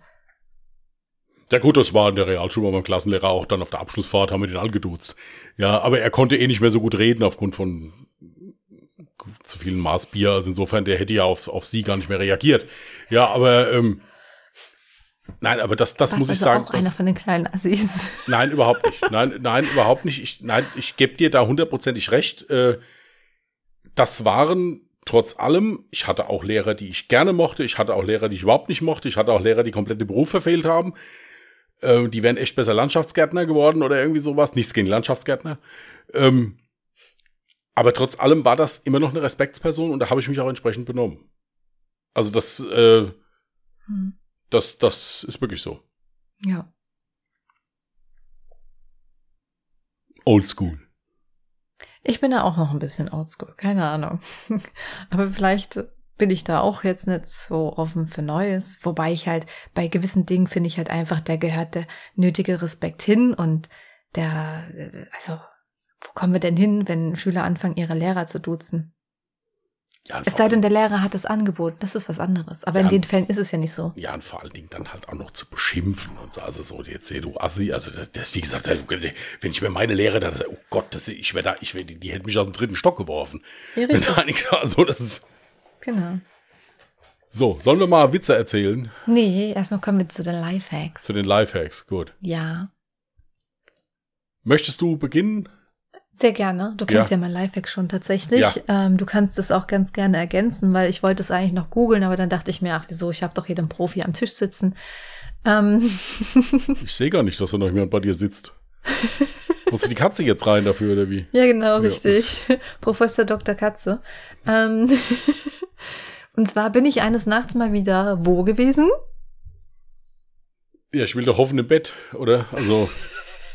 Ja gut, das war in der Realschule beim Klassenlehrer auch dann auf der Abschlussfahrt, haben wir den all geduzt. Ja, aber er konnte eh nicht mehr so gut reden aufgrund von zu vielen Maß Bier. Also insofern, der hätte ja auf, auf sie gar nicht mehr reagiert. Ja, aber ähm, Nein, aber das, das muss also ich sagen. auch einer von den kleinen Assis. Nein, überhaupt nicht. Nein, nein, überhaupt nicht. Ich, nein, ich gebe dir da hundertprozentig recht. Äh, das waren trotz allem, ich hatte auch Lehrer, die ich gerne mochte. Ich hatte auch Lehrer, die ich überhaupt nicht mochte. Ich hatte auch Lehrer, die komplett den Beruf verfehlt haben. Äh, die wären echt besser Landschaftsgärtner geworden oder irgendwie sowas. Nichts gegen Landschaftsgärtner. Ähm, aber trotz allem war das immer noch eine Respektsperson und da habe ich mich auch entsprechend benommen. Also das, äh, hm. das, das ist wirklich so. Ja. Oldschool. Ich bin ja auch noch ein bisschen oldschool, keine Ahnung. Aber vielleicht bin ich da auch jetzt nicht so offen für Neues. Wobei ich halt bei gewissen Dingen finde ich halt einfach, da gehört der nötige Respekt hin und der, also, wo kommen wir denn hin, wenn Schüler anfangen, ihre Lehrer zu duzen? Ja, es sei denn, der Lehrer hat es angeboten, das ist was anderes. Aber ja, in den Fällen ist es ja nicht so. Ja, und vor allen Dingen dann halt auch noch zu beschimpfen und so. Also so, jetzt du Assi, also das, das wie gesagt, wenn ich mir meine Lehre da, oh Gott, das, ich wäre da, ich wäre, die, die hätte mich aus dem dritten Stock geworfen. Ja, richtig. Also das ist, Genau. So, sollen wir mal Witze erzählen? Nee, erstmal kommen wir zu den Lifehacks. Zu den Lifehacks, gut. Ja. Möchtest du beginnen? Sehr gerne. Du kennst ja, ja mein Lifehack schon tatsächlich. Ja. Ähm, du kannst es auch ganz gerne ergänzen, weil ich wollte es eigentlich noch googeln, aber dann dachte ich mir, ach wieso, ich habe doch hier den Profi am Tisch sitzen. Ähm. ich sehe gar nicht, dass da noch jemand bei dir sitzt. Musst du die Katze jetzt rein dafür, oder wie? Ja, genau, richtig. Professor Dr. Katze. Ähm, und zwar bin ich eines Nachts mal wieder wo gewesen? Ja, ich will doch hoffen im Bett, oder? Also.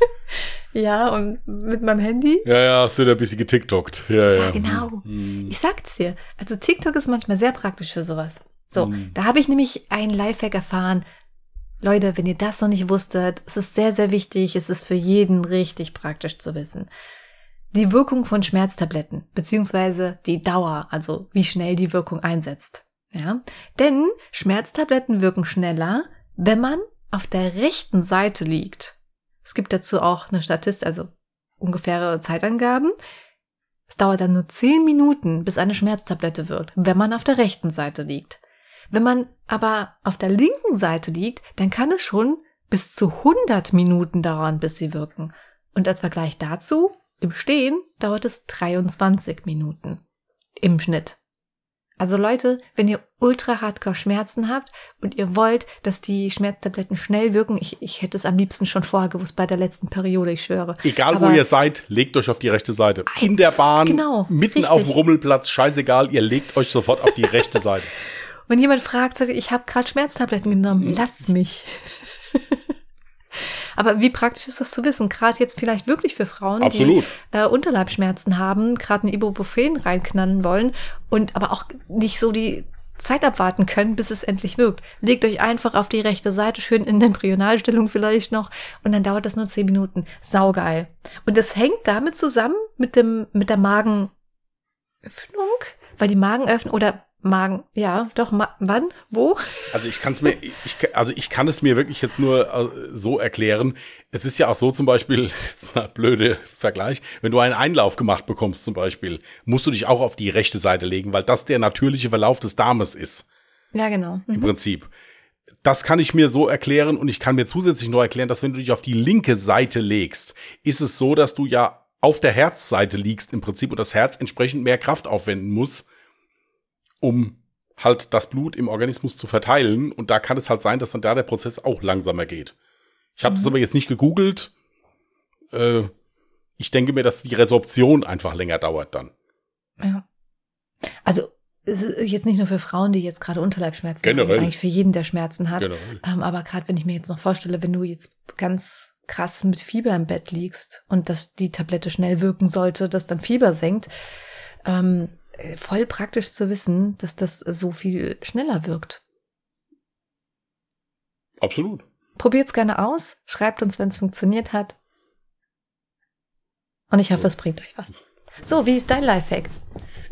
ja, und mit meinem Handy? Ja, ja, hast du da ein bisschen getiktokt. Ja, ja. ja genau. Hm. Ich sag's dir. Also TikTok ist manchmal sehr praktisch für sowas. So, hm. da habe ich nämlich einen Lifehack erfahren, Leute, wenn ihr das noch nicht wusstet, es ist sehr, sehr wichtig, es ist für jeden richtig praktisch zu wissen. Die Wirkung von Schmerztabletten, beziehungsweise die Dauer, also wie schnell die Wirkung einsetzt. Ja? Denn Schmerztabletten wirken schneller, wenn man auf der rechten Seite liegt. Es gibt dazu auch eine Statistik, also ungefähre Zeitangaben. Es dauert dann nur 10 Minuten, bis eine Schmerztablette wirkt, wenn man auf der rechten Seite liegt. Wenn man aber auf der linken Seite liegt, dann kann es schon bis zu 100 Minuten dauern, bis sie wirken. Und als Vergleich dazu, im Stehen dauert es 23 Minuten. Im Schnitt. Also Leute, wenn ihr ultra hardcore Schmerzen habt und ihr wollt, dass die Schmerztabletten schnell wirken, ich, ich hätte es am liebsten schon vorher gewusst bei der letzten Periode, ich schwöre. Egal Aber wo ihr seid, legt euch auf die rechte Seite. In der Bahn, genau, mitten richtig. auf dem Rummelplatz, scheißegal, ihr legt euch sofort auf die rechte Seite. Wenn jemand fragt, sagt, ich habe gerade Schmerztabletten genommen, mhm. lasst mich. Aber wie praktisch ist das zu wissen? Gerade jetzt vielleicht wirklich für Frauen, Absolut. die äh, Unterleibschmerzen haben, gerade ein Ibuprofen reinknallen wollen und aber auch nicht so die Zeit abwarten können, bis es endlich wirkt. Legt euch einfach auf die rechte Seite, schön in Embryonalstellung vielleicht noch, und dann dauert das nur zehn Minuten. Saugeil. Und das hängt damit zusammen mit dem, mit der Magenöffnung, weil die Magenöffnung oder Magen, ja, doch, ma wann, wo? Also ich kann es mir, ich, also ich kann es mir wirklich jetzt nur äh, so erklären. Es ist ja auch so zum Beispiel, jetzt ein blöde Vergleich, wenn du einen Einlauf gemacht bekommst zum Beispiel, musst du dich auch auf die rechte Seite legen, weil das der natürliche Verlauf des Darmes ist. Ja, genau. Mhm. Im Prinzip. Das kann ich mir so erklären und ich kann mir zusätzlich noch erklären, dass wenn du dich auf die linke Seite legst, ist es so, dass du ja auf der Herzseite liegst im Prinzip und das Herz entsprechend mehr Kraft aufwenden muss um halt das Blut im Organismus zu verteilen. Und da kann es halt sein, dass dann da der Prozess auch langsamer geht. Ich habe mhm. das aber jetzt nicht gegoogelt. Äh, ich denke mir, dass die Resorption einfach länger dauert dann. Ja. Also jetzt nicht nur für Frauen, die jetzt gerade Unterleibschmerzen Generell. haben, eigentlich für jeden, der Schmerzen hat. Ähm, aber gerade wenn ich mir jetzt noch vorstelle, wenn du jetzt ganz krass mit Fieber im Bett liegst und dass die Tablette schnell wirken sollte, dass dann Fieber senkt, ähm, äh, voll praktisch zu wissen, dass das so viel schneller wirkt. Absolut. Probiert's gerne aus, schreibt uns, wenn es funktioniert hat. Und ich hoffe, so. es bringt euch was. So, wie ist dein Lifehack?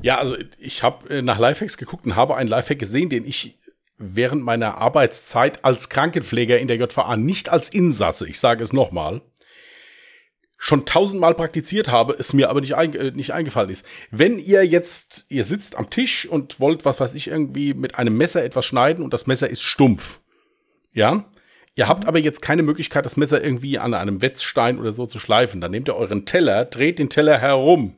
Ja, also ich habe äh, nach Lifehacks geguckt und habe einen Lifehack gesehen, den ich während meiner Arbeitszeit als Krankenpfleger in der JVA nicht als Insasse, ich sage es nochmal, schon tausendmal praktiziert habe, es mir aber nicht, ein, äh, nicht eingefallen ist. Wenn ihr jetzt, ihr sitzt am Tisch und wollt, was weiß ich, irgendwie mit einem Messer etwas schneiden und das Messer ist stumpf. Ja? Ihr habt aber jetzt keine Möglichkeit, das Messer irgendwie an einem Wetzstein oder so zu schleifen. Dann nehmt ihr euren Teller, dreht den Teller herum.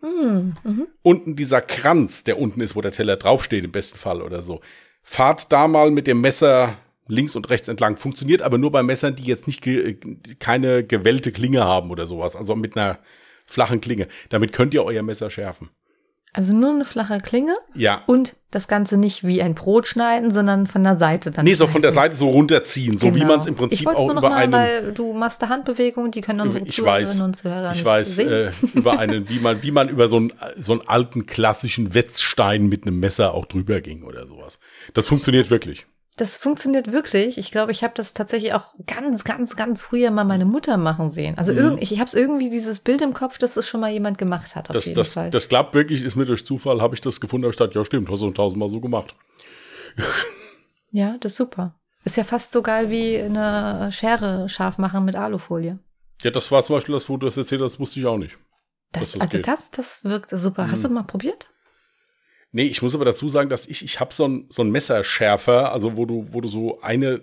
Mhm. Mhm. Unten dieser Kranz, der unten ist, wo der Teller draufsteht, im besten Fall oder so. Fahrt da mal mit dem Messer links und rechts entlang. Funktioniert aber nur bei Messern, die jetzt nicht ge keine gewellte Klinge haben oder sowas. Also mit einer flachen Klinge. Damit könnt ihr euer Messer schärfen. Also nur eine flache Klinge? Ja. Und das Ganze nicht wie ein Brot schneiden, sondern von der Seite dann. Nee, so von der Seite so runterziehen, so genau. wie man es im Prinzip auch nur noch über mal, einen. Weil du machst da Handbewegungen, die können unsere ich weiß, und Zuhörer Ich weiß, äh, über einen, wie man, wie man über so einen, so einen alten klassischen Wetzstein mit einem Messer auch drüber ging oder sowas. Das funktioniert wirklich. Das funktioniert wirklich. Ich glaube, ich habe das tatsächlich auch ganz, ganz, ganz früher mal meine Mutter machen sehen. Also mhm. irgend, ich, habe es irgendwie dieses Bild im Kopf, dass es schon mal jemand gemacht hat. Auf das, jeden das, Fall. das klappt wirklich, ist mir durch Zufall, habe ich das gefunden, habe ich gedacht, ja stimmt, hast du tausendmal so gemacht. Ja, das ist super. Ist ja fast so geil wie eine Schere scharf machen mit Alufolie. Ja, das war zum Beispiel das, wo du das erzählt hast, wusste ich auch nicht. Das, das also geht. das, das wirkt super. Mhm. Hast du mal probiert? Nee, ich muss aber dazu sagen, dass ich, ich habe so ein, so ein Messerschärfer, also wo du, wo du so eine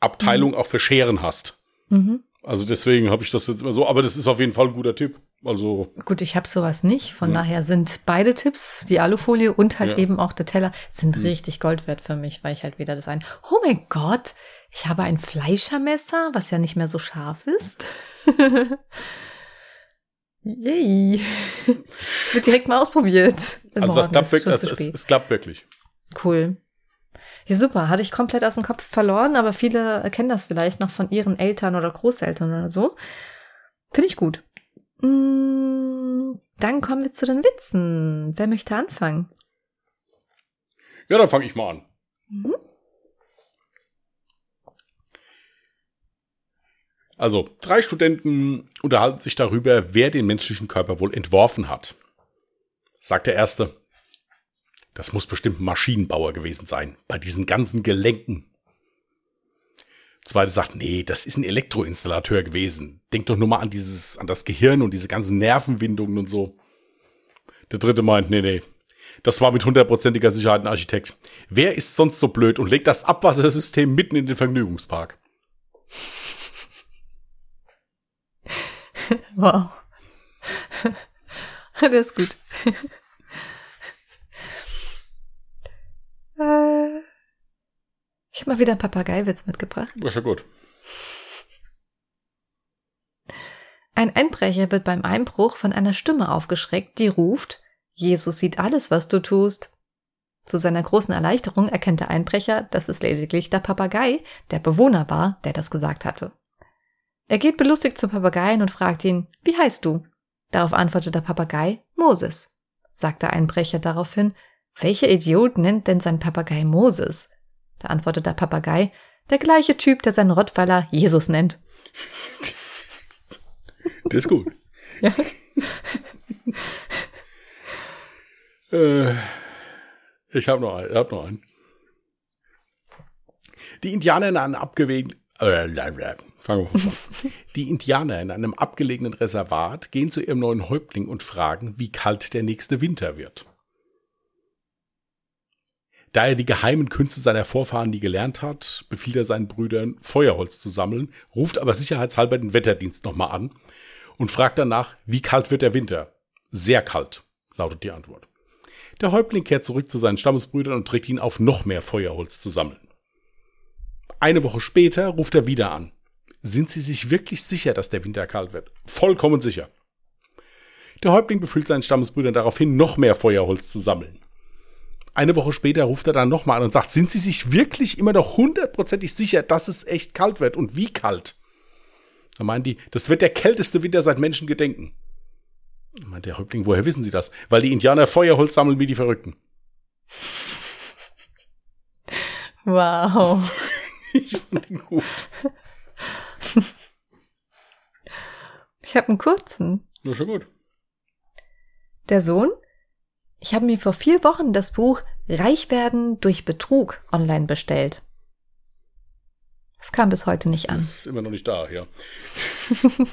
Abteilung mhm. auch für Scheren hast. Mhm. Also deswegen habe ich das jetzt immer so, aber das ist auf jeden Fall ein guter Tipp. Also gut, ich habe sowas nicht. Von ja. daher sind beide Tipps, die Alufolie und halt ja. eben auch der Teller, sind mhm. richtig Gold wert für mich, weil ich halt wieder das ein. Oh mein Gott, ich habe ein Fleischermesser, was ja nicht mehr so scharf ist. Yay. Wird direkt mal ausprobiert. Also das klappt, wirklich, es, es, es klappt wirklich. Cool. Ja, super. Hatte ich komplett aus dem Kopf verloren, aber viele kennen das vielleicht noch von ihren Eltern oder Großeltern oder so. Finde ich gut. Mm, dann kommen wir zu den Witzen. Wer möchte anfangen? Ja, dann fange ich mal an. Mhm. Also, drei Studenten unterhalten sich darüber, wer den menschlichen Körper wohl entworfen hat. Sagt der erste, das muss bestimmt ein Maschinenbauer gewesen sein, bei diesen ganzen Gelenken. Zweite sagt, nee, das ist ein Elektroinstallateur gewesen. Denk doch nur mal an dieses, an das Gehirn und diese ganzen Nervenwindungen und so. Der dritte meint, nee, nee, das war mit hundertprozentiger Sicherheit ein Architekt. Wer ist sonst so blöd und legt das Abwassersystem mitten in den Vergnügungspark? wow. das ist gut. Äh, ich habe mal wieder einen Papageiwitz mitgebracht. Das Ist ja gut. Ein Einbrecher wird beim Einbruch von einer Stimme aufgeschreckt, die ruft, Jesus sieht alles, was du tust. Zu seiner großen Erleichterung erkennt der Einbrecher, dass es lediglich der Papagei, der Bewohner war, der das gesagt hatte. Er geht belustigt zum Papageien und fragt ihn, wie heißt du? Darauf antwortet der Papagei, Moses. Sagt der Einbrecher daraufhin, welcher Idiot nennt denn sein Papagei Moses? Da antwortet der Papagei, der gleiche Typ, der seinen Rottweiler Jesus nennt. Das ist gut. Ja. Äh, ich habe noch, einen, hab noch einen. Die Indianer in einem abgelegenen äh, fangen wir vorne. Die Indianer in einem abgelegenen Reservat gehen zu ihrem neuen Häuptling und fragen, wie kalt der nächste Winter wird. Da er die geheimen Künste seiner Vorfahren nie gelernt hat, befiehlt er seinen Brüdern, Feuerholz zu sammeln, ruft aber sicherheitshalber den Wetterdienst nochmal an und fragt danach, wie kalt wird der Winter? Sehr kalt, lautet die Antwort. Der Häuptling kehrt zurück zu seinen Stammesbrüdern und trägt ihn auf, noch mehr Feuerholz zu sammeln. Eine Woche später ruft er wieder an. Sind Sie sich wirklich sicher, dass der Winter kalt wird? Vollkommen sicher. Der Häuptling befiehlt seinen Stammesbrüdern daraufhin, noch mehr Feuerholz zu sammeln. Eine Woche später ruft er dann nochmal an und sagt, sind Sie sich wirklich immer noch hundertprozentig sicher, dass es echt kalt wird und wie kalt? Da meinen die, das wird der kälteste Winter seit Menschen gedenken. Da meint der Häuptling, woher wissen Sie das? Weil die Indianer Feuerholz sammeln wie die Verrückten. Wow. Ich fand ihn gut. Ich habe einen kurzen. Na schon gut. Der Sohn? Ich habe mir vor vier Wochen das Buch Reich werden durch Betrug online bestellt. Es kam bis heute nicht an. Ist immer noch nicht da, ja.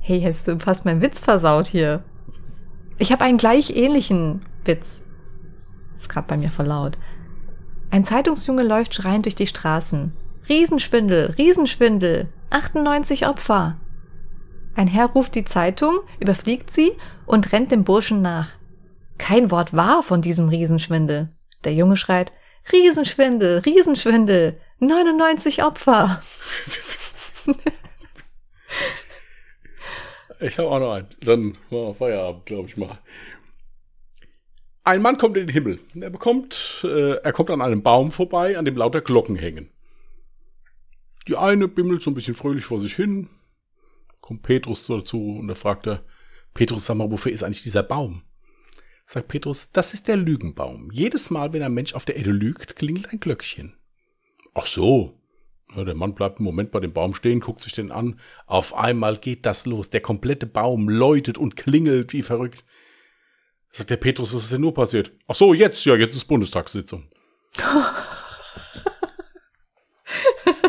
Hey, hast du fast meinen Witz versaut hier. Ich habe einen gleich ähnlichen Witz. Ist gerade bei mir voll laut. Ein Zeitungsjunge läuft schreiend durch die Straßen. Riesenschwindel, Riesenschwindel, 98 Opfer. Ein Herr ruft die Zeitung, überfliegt sie und rennt dem Burschen nach. Kein Wort wahr von diesem Riesenschwindel. Der Junge schreit, Riesenschwindel, Riesenschwindel, 99 Opfer. Ich habe auch noch einen. Dann wir Feierabend, glaube ich mal. Ein Mann kommt in den Himmel. Er bekommt, äh, er kommt an einem Baum vorbei, an dem lauter Glocken hängen. Die eine bimmelt so ein bisschen fröhlich vor sich hin. Kommt Petrus dazu und er fragt er, Petrus, sag mal, wofür ist eigentlich dieser Baum? Sagt Petrus, das ist der Lügenbaum. Jedes Mal, wenn ein Mensch auf der Erde lügt, klingelt ein Glöckchen. Ach so. Ja, der Mann bleibt einen Moment bei dem Baum stehen, guckt sich den an. Auf einmal geht das los. Der komplette Baum läutet und klingelt wie verrückt. Sagt der Petrus, was ist denn nur passiert? Ach so, jetzt, ja, jetzt ist Bundestagssitzung.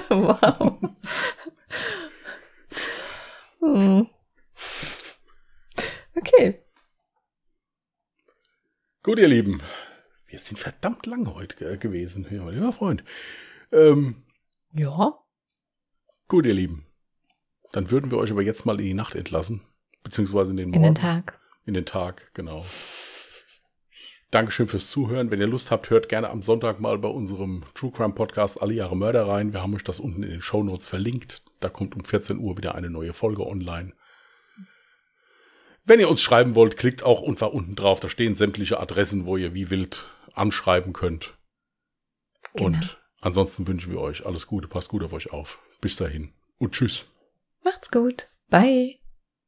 wow. Hm. Okay. Gut, ihr Lieben. Wir sind verdammt lang heute ge gewesen, ja, mein lieber Freund. Ähm, Ja. gut, ihr Lieben. Dann würden wir euch aber jetzt mal in die Nacht entlassen. Beziehungsweise in den In Morgen. den Tag. In den Tag, genau. Dankeschön fürs Zuhören. Wenn ihr Lust habt, hört gerne am Sonntag mal bei unserem True Crime Podcast Alle Jahre Mörder rein. Wir haben euch das unten in den Show Notes verlinkt. Da kommt um 14 Uhr wieder eine neue Folge online. Wenn ihr uns schreiben wollt, klickt auch unten drauf. Da stehen sämtliche Adressen, wo ihr wie wild anschreiben könnt. Genau. Und ansonsten wünschen wir euch alles Gute. Passt gut auf euch auf. Bis dahin und tschüss. Macht's gut. Bye.